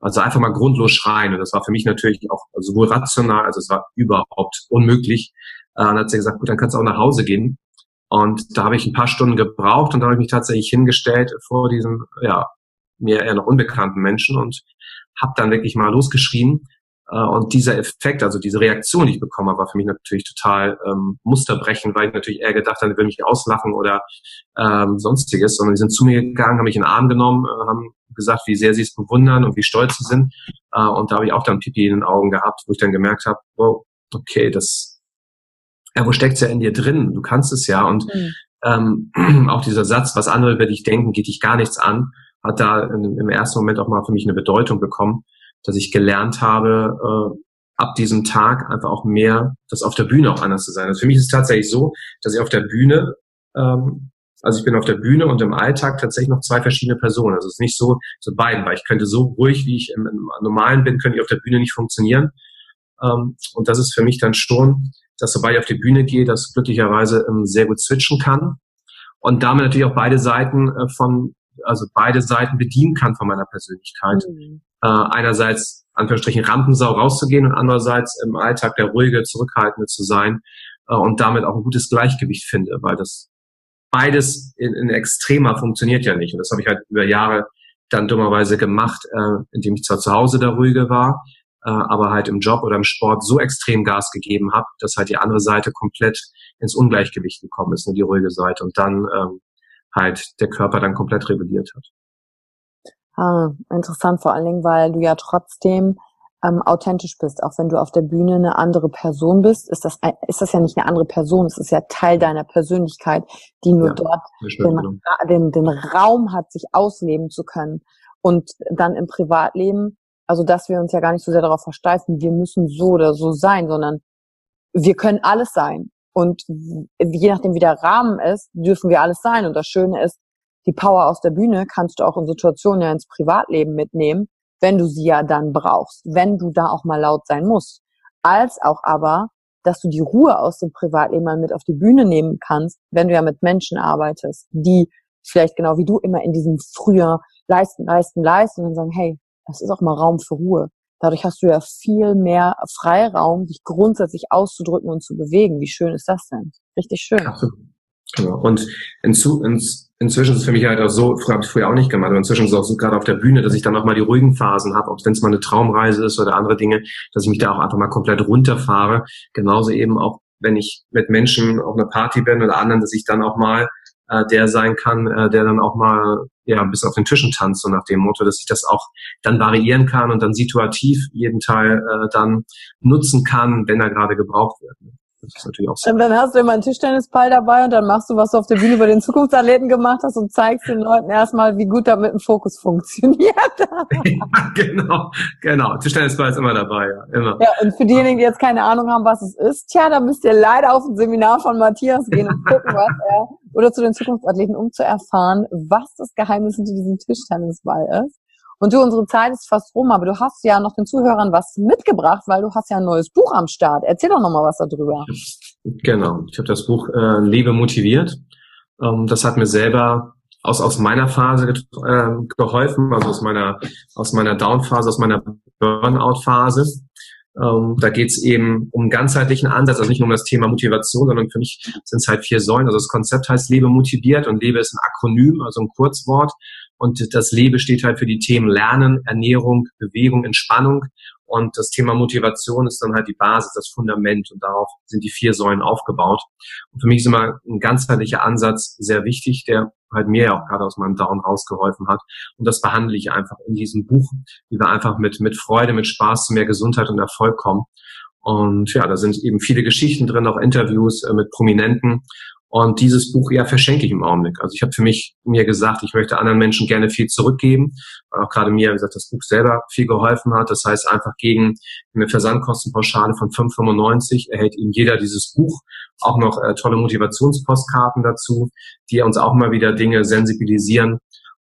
Also einfach mal grundlos schreien. Und das war für mich natürlich auch sowohl rational, also es war überhaupt unmöglich. Äh, dann hat sie gesagt, gut, dann kannst du auch nach Hause gehen. Und da habe ich ein paar Stunden gebraucht und da habe ich mich tatsächlich hingestellt vor diesem, ja, mir eher noch unbekannten Menschen und habe dann wirklich mal losgeschrien äh, und dieser Effekt, also diese Reaktion, die ich bekommen habe, war für mich natürlich total ähm, musterbrechend, weil ich natürlich eher gedacht habe, würden mich auslachen oder ähm, sonstiges, sondern die sind zu mir gegangen, haben mich in den Arm genommen, äh, haben gesagt, wie sehr sie es bewundern und wie stolz sie sind. Äh, und da habe ich auch dann Pipi in den Augen gehabt, wo ich dann gemerkt habe, wow, okay, das, ja, wo steckt's ja in dir drin? Du kannst es ja. Und mhm. ähm, auch dieser Satz, was andere über dich denken, geht dich gar nichts an, hat da in, im ersten Moment auch mal für mich eine Bedeutung bekommen dass ich gelernt habe, äh, ab diesem Tag einfach auch mehr, das auf der Bühne auch anders zu sein. Also für mich ist es tatsächlich so, dass ich auf der Bühne, ähm, also ich bin auf der Bühne und im Alltag tatsächlich noch zwei verschiedene Personen. Also es ist nicht so, so beiden, weil ich könnte so ruhig, wie ich im, im Normalen bin, könnte ich auf der Bühne nicht funktionieren. Ähm, und das ist für mich dann schon, dass sobald ich auf die Bühne gehe, das glücklicherweise ähm, sehr gut switchen kann und damit natürlich auch beide Seiten äh, von, also beide Seiten bedienen kann von meiner Persönlichkeit. Mhm äh, einerseits Anführungsstrichen Rampensau rauszugehen und andererseits im Alltag der ruhige, zurückhaltende zu sein äh, und damit auch ein gutes Gleichgewicht finde, weil das beides in, in extremer funktioniert ja nicht. Und das habe ich halt über Jahre dann dummerweise gemacht, äh, indem ich zwar zu Hause der ruhige war, äh, aber halt im Job oder im Sport so extrem Gas gegeben habe, dass halt die andere Seite komplett ins Ungleichgewicht gekommen ist, ne, die ruhige Seite. Und dann ähm, halt der Körper dann komplett rebelliert hat. Ah, interessant, vor allen Dingen, weil du ja trotzdem ähm, authentisch bist. Auch wenn du auf der Bühne eine andere Person bist, ist das, ist das ja nicht eine andere Person, es ist ja Teil deiner Persönlichkeit, die nur ja, dort den, den, den Raum hat, sich ausleben zu können. Und dann im Privatleben, also dass wir uns ja gar nicht so sehr darauf versteifen, wir müssen so oder so sein, sondern wir können alles sein. Und je nachdem, wie der Rahmen ist, dürfen wir alles sein. Und das Schöne ist, die Power aus der Bühne kannst du auch in Situationen ja ins Privatleben mitnehmen, wenn du sie ja dann brauchst, wenn du da auch mal laut sein musst. Als auch aber, dass du die Ruhe aus dem Privatleben mal mit auf die Bühne nehmen kannst, wenn du ja mit Menschen arbeitest, die vielleicht genau wie du immer in diesem früher leisten, leisten, leisten und dann sagen, hey, es ist auch mal Raum für Ruhe. Dadurch hast du ja viel mehr Freiraum, dich grundsätzlich auszudrücken und zu bewegen. Wie schön ist das denn? Richtig schön. Genau. Und inzwischen ist es für mich halt auch so, früher habe ich früher auch nicht gemacht, aber inzwischen ist es auch so gerade auf der Bühne, dass ich dann auch mal die ruhigen Phasen habe, ob wenn es mal eine Traumreise ist oder andere Dinge, dass ich mich da auch einfach mal komplett runterfahre. Genauso eben auch, wenn ich mit Menschen auf einer Party bin oder anderen, dass ich dann auch mal äh, der sein kann, äh, der dann auch mal ja bis auf den Tischen tanzt, so nach dem Motto, dass ich das auch dann variieren kann und dann situativ jeden Teil äh, dann nutzen kann, wenn er gerade gebraucht wird. Das ist natürlich auch so. Und dann hast du immer einen Tischtennisball dabei und dann machst du, was du auf der Bühne über den Zukunftsathleten gemacht hast und zeigst den Leuten erstmal, wie gut damit ein Fokus funktioniert. ja, genau, genau. Tischtennisball ist immer dabei, ja, immer. Ja, und für diejenigen, die jetzt keine Ahnung haben, was es ist, tja, da müsst ihr leider auf ein Seminar von Matthias gehen und gucken, was er, oder zu den Zukunftsathleten, um zu erfahren, was das Geheimnis hinter diesem Tischtennisball ist. Und du, unsere Zeit ist fast rum, aber du hast ja noch den Zuhörern was mitgebracht, weil du hast ja ein neues Buch am Start. Erzähl doch noch mal was darüber. Genau, ich habe das Buch äh, Liebe motiviert. Ähm, das hat mir selber aus, aus meiner Phase äh, geholfen, also aus meiner, aus meiner Down-Phase, aus meiner Burnout-Phase. Ähm, da geht es eben um ganzheitlichen Ansatz, also nicht nur um das Thema Motivation, sondern für mich sind es halt vier Säulen. Also das Konzept heißt Lebe motiviert und Lebe ist ein Akronym, also ein Kurzwort. Und das Lebe steht halt für die Themen Lernen, Ernährung, Bewegung, Entspannung. Und das Thema Motivation ist dann halt die Basis, das Fundament. Und darauf sind die vier Säulen aufgebaut. Und für mich ist immer ein ganzheitlicher Ansatz sehr wichtig, der halt mir ja auch gerade aus meinem Down rausgeholfen hat. Und das behandle ich einfach in diesem Buch, wie wir einfach mit, mit Freude, mit Spaß zu mehr Gesundheit und Erfolg kommen. Und ja, da sind eben viele Geschichten drin, auch Interviews äh, mit Prominenten. Und dieses Buch ja verschenke ich im Augenblick. Also ich habe für mich mir gesagt, ich möchte anderen Menschen gerne viel zurückgeben, weil auch gerade mir, wie gesagt, das Buch selber viel geholfen hat. Das heißt, einfach gegen eine Versandkostenpauschale von 5,95 erhält ihm jeder dieses Buch. Auch noch äh, tolle Motivationspostkarten dazu, die uns auch mal wieder Dinge sensibilisieren.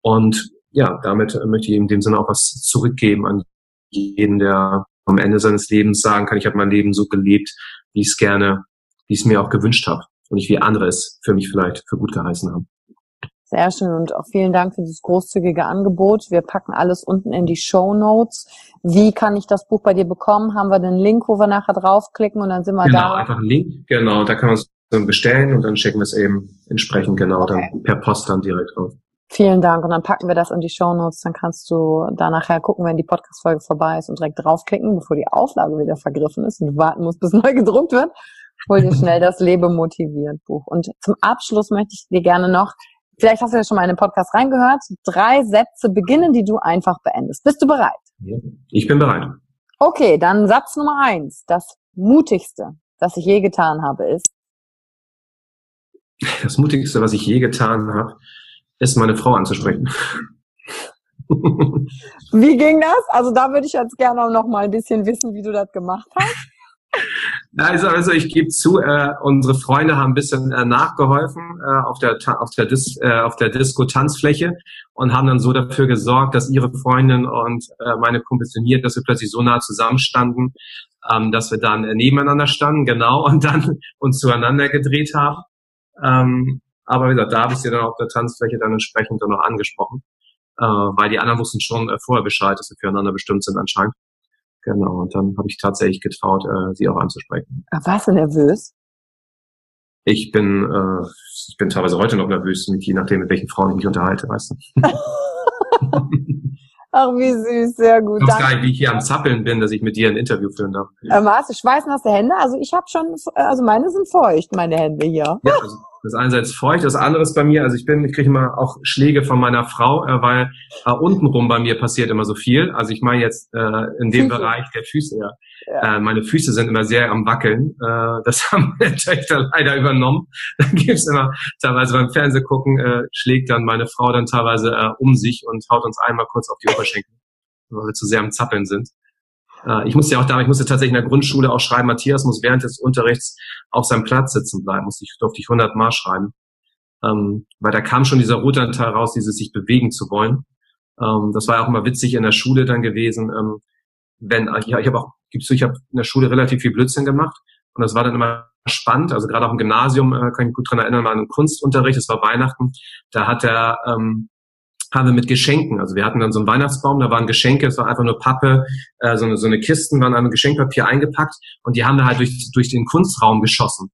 Und ja, damit möchte ich in dem Sinne auch was zurückgeben an jeden, der am Ende seines Lebens sagen kann, ich habe mein Leben so gelebt, wie ich es gerne, wie ich es mir auch gewünscht habe und nicht wie andere es für mich vielleicht für gut geheißen haben. Sehr schön und auch vielen Dank für dieses großzügige Angebot. Wir packen alles unten in die Show Notes. Wie kann ich das Buch bei dir bekommen? Haben wir den Link, wo wir nachher draufklicken und dann sind wir genau, da? Genau, einfach einen Link. Genau, da kann man es bestellen und dann schicken wir es eben entsprechend genau okay. dann per Post dann direkt drauf. Vielen Dank und dann packen wir das in die Show Notes. Dann kannst du da nachher gucken, wenn die Podcast-Folge vorbei ist und direkt draufklicken, bevor die Auflage wieder vergriffen ist und du warten musst, bis neu gedruckt wird. Hol dir schnell das Lebe motiviert Buch. Und zum Abschluss möchte ich dir gerne noch, vielleicht hast du ja schon mal in den Podcast reingehört, drei Sätze beginnen, die du einfach beendest. Bist du bereit? Ich bin bereit. Okay, dann Satz Nummer eins. Das mutigste, das ich je getan habe, ist. Das mutigste, was ich je getan habe, ist meine Frau anzusprechen. Wie ging das? Also da würde ich jetzt gerne noch mal ein bisschen wissen, wie du das gemacht hast. Also, also ich gebe zu, äh, unsere Freunde haben ein bisschen äh, nachgeholfen äh, auf der auf der Dis, äh, auf der Disco-Tanzfläche und haben dann so dafür gesorgt, dass ihre Freundin und äh, meine Kumpels dass wir plötzlich so nah zusammenstanden, ähm, dass wir dann äh, nebeneinander standen, genau, und dann uns zueinander gedreht haben. Ähm, aber wie gesagt, da habe ich sie dann auf der Tanzfläche dann entsprechend dann noch angesprochen, äh, weil die anderen wussten schon äh, vorher Bescheid, dass wir füreinander bestimmt sind anscheinend. Genau, und dann habe ich tatsächlich getraut, äh, sie auch anzusprechen. Warst du nervös? Ich bin, äh, ich bin teilweise heute noch nervös, je nachdem, mit welchen Frauen ich mich unterhalte, weißt du. Ach, wie süß, sehr gut. Ich weiß gar nicht, wie ich hier am Zappeln bin, dass ich mit dir ein Interview führen darf. Ähm, hast du schweißnasse Hände? Also ich habe schon, also meine sind feucht, meine Hände hier. Ja, also das einerseits feucht, das andere ist bei mir, also ich bin, ich kriege immer auch Schläge von meiner Frau, äh, weil äh, untenrum bei mir passiert immer so viel. Also ich meine jetzt äh, in dem Füße. Bereich der Füße, ja. Äh, meine Füße sind immer sehr am Wackeln. Äh, das haben meine Töchter leider übernommen. Dann gibt's immer teilweise beim Fernsehgucken, äh, schlägt dann meine Frau dann teilweise äh, um sich und haut uns einmal kurz auf die Oberschenkel, weil wir zu sehr am Zappeln sind. Äh, ich musste ja auch da, ich musste tatsächlich in der Grundschule auch schreiben, Matthias muss während des Unterrichts auf seinem Platz sitzen bleiben, musste ich, durfte ich 100 Mal schreiben. Ähm, weil da kam schon dieser rote Anteil raus, dieses sich bewegen zu wollen. Ähm, das war ja auch immer witzig in der Schule dann gewesen. Ähm, wenn ja, ich habe auch, gibst du, ich habe in der Schule relativ viel Blödsinn gemacht und das war dann immer spannend. Also gerade auch im Gymnasium äh, kann ich mich gut dran erinnern, mal an einen Kunstunterricht, das war Weihnachten. Da hat er ähm, haben wir mit Geschenken. Also wir hatten dann so einen Weihnachtsbaum, da waren Geschenke, es war einfach nur Pappe, äh, so, eine, so eine Kisten waren einem Geschenkpapier eingepackt und die haben da halt durch, durch den Kunstraum geschossen.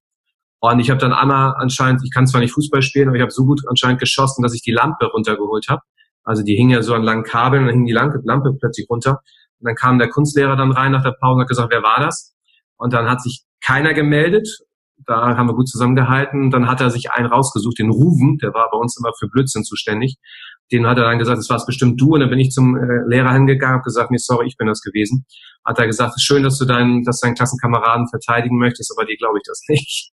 Und ich habe dann einmal anscheinend, ich kann zwar nicht Fußball spielen, aber ich habe so gut anscheinend geschossen, dass ich die Lampe runtergeholt habe. Also die hing ja so an langen Kabeln und dann hing die Lampe, Lampe plötzlich runter. Und dann kam der Kunstlehrer dann rein nach der Pause und hat gesagt, wer war das? Und dann hat sich keiner gemeldet. Da haben wir gut zusammengehalten. Dann hat er sich einen rausgesucht, den Ruven, der war bei uns immer für Blödsinn zuständig den hat er dann gesagt, das war's bestimmt du. Und dann bin ich zum äh, Lehrer hingegangen und gesagt, nee, sorry, ich bin das gewesen. Hat er gesagt, es ist schön, dass du deinen, dass deinen Klassenkameraden verteidigen möchtest, aber dir glaube ich das nicht.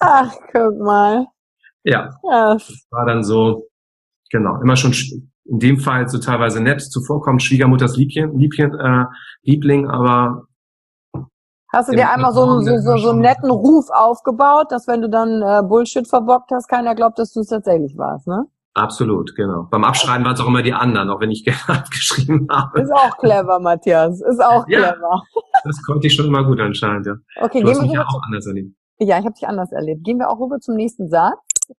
Ach, guck mal. Ja. ja. Das war dann so, genau, immer schon in dem Fall so teilweise nett zuvorkommt, Schwiegermutters Liebchen, Liebchen, äh, Liebling, aber Hast du dir einmal so, einen, so, so, so einen netten Ruf aufgebaut, dass wenn du dann äh, Bullshit verbockt hast, keiner glaubt, dass du es tatsächlich warst, ne? Absolut, genau. Beim Abschreiben waren es auch immer die anderen, auch wenn ich gerne geschrieben habe. Ist auch clever, Matthias. Ist auch ja, clever. Das konnte ich schon immer gut anscheinend, ja. Okay, du gehen wir mich ja auch anders erlebt. Ja, ich habe dich anders erlebt. Gehen wir auch rüber zum nächsten Satz.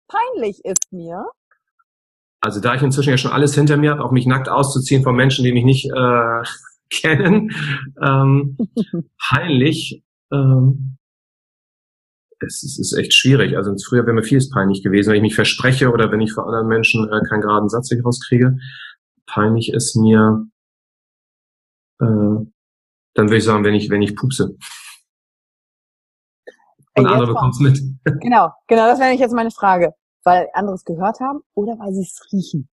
Peinlich ist mir. Also da ich inzwischen ja schon alles hinter mir habe, auch mich nackt auszuziehen von Menschen, die mich nicht äh, kennen, ähm, peinlich. Ähm, es, es ist echt schwierig. Also früher wäre mir vieles peinlich gewesen, wenn ich mich verspreche oder wenn ich vor anderen Menschen äh, keinen geraden Satz rauskriege. Peinlich ist mir, äh, dann würde ich sagen, wenn ich, wenn ich pupse. Und andere bekommen es mit. Genau, genau, das wäre jetzt meine Frage. Weil andere es gehört haben oder weil sie es riechen.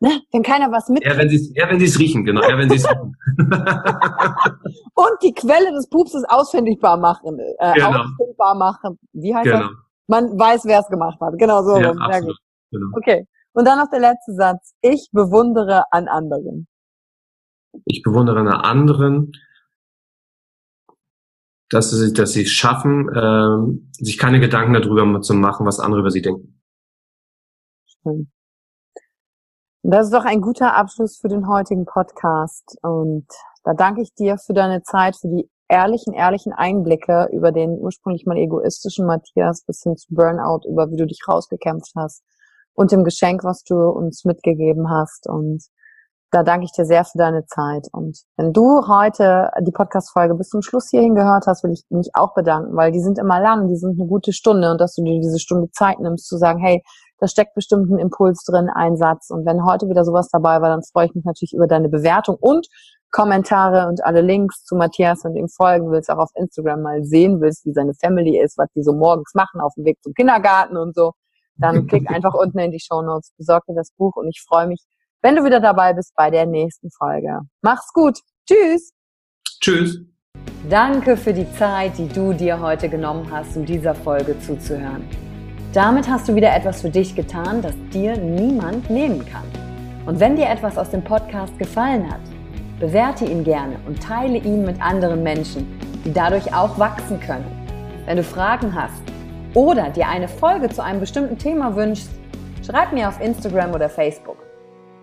Ne? Wenn keiner was mit. Ja, wenn sie ja, es riechen, genau. Ja, wenn sie es riechen. Und die Quelle des Pupses ausfindigbar machen. Äh, genau. Ausfindbar machen. Wie heißt genau. das? Man weiß, wer es gemacht hat. Genau so. Ja, absolut. Genau. Okay. Und dann noch der letzte Satz. Ich bewundere an anderen. Ich bewundere an anderen, dass sie, dass sie es schaffen, äh, sich keine Gedanken darüber zu machen, was andere über sie denken. Schön. Das ist doch ein guter Abschluss für den heutigen Podcast. Und da danke ich dir für deine Zeit, für die ehrlichen, ehrlichen Einblicke über den ursprünglich mal egoistischen Matthias bis hin zu Burnout, über wie du dich rausgekämpft hast und dem Geschenk, was du uns mitgegeben hast. Und da danke ich dir sehr für deine Zeit. Und wenn du heute die Podcast-Folge bis zum Schluss hierhin gehört hast, will ich mich auch bedanken, weil die sind immer lang, die sind eine gute Stunde und dass du dir diese Stunde Zeit nimmst zu sagen, hey, da steckt bestimmt ein Impuls drin, ein Satz. Und wenn heute wieder sowas dabei war, dann freue ich mich natürlich über deine Bewertung und Kommentare und alle Links zu Matthias und ihm folgen willst, auch auf Instagram mal sehen willst, wie seine Family ist, was die so morgens machen auf dem Weg zum Kindergarten und so, dann klick einfach unten in die Show Notes, besorg dir das Buch und ich freue mich, wenn du wieder dabei bist bei der nächsten Folge. Mach's gut. Tschüss. Tschüss. Danke für die Zeit, die du dir heute genommen hast, um dieser Folge zuzuhören. Damit hast du wieder etwas für dich getan, das dir niemand nehmen kann. Und wenn dir etwas aus dem Podcast gefallen hat, bewerte ihn gerne und teile ihn mit anderen Menschen, die dadurch auch wachsen können. Wenn du Fragen hast oder dir eine Folge zu einem bestimmten Thema wünschst, schreib mir auf Instagram oder Facebook.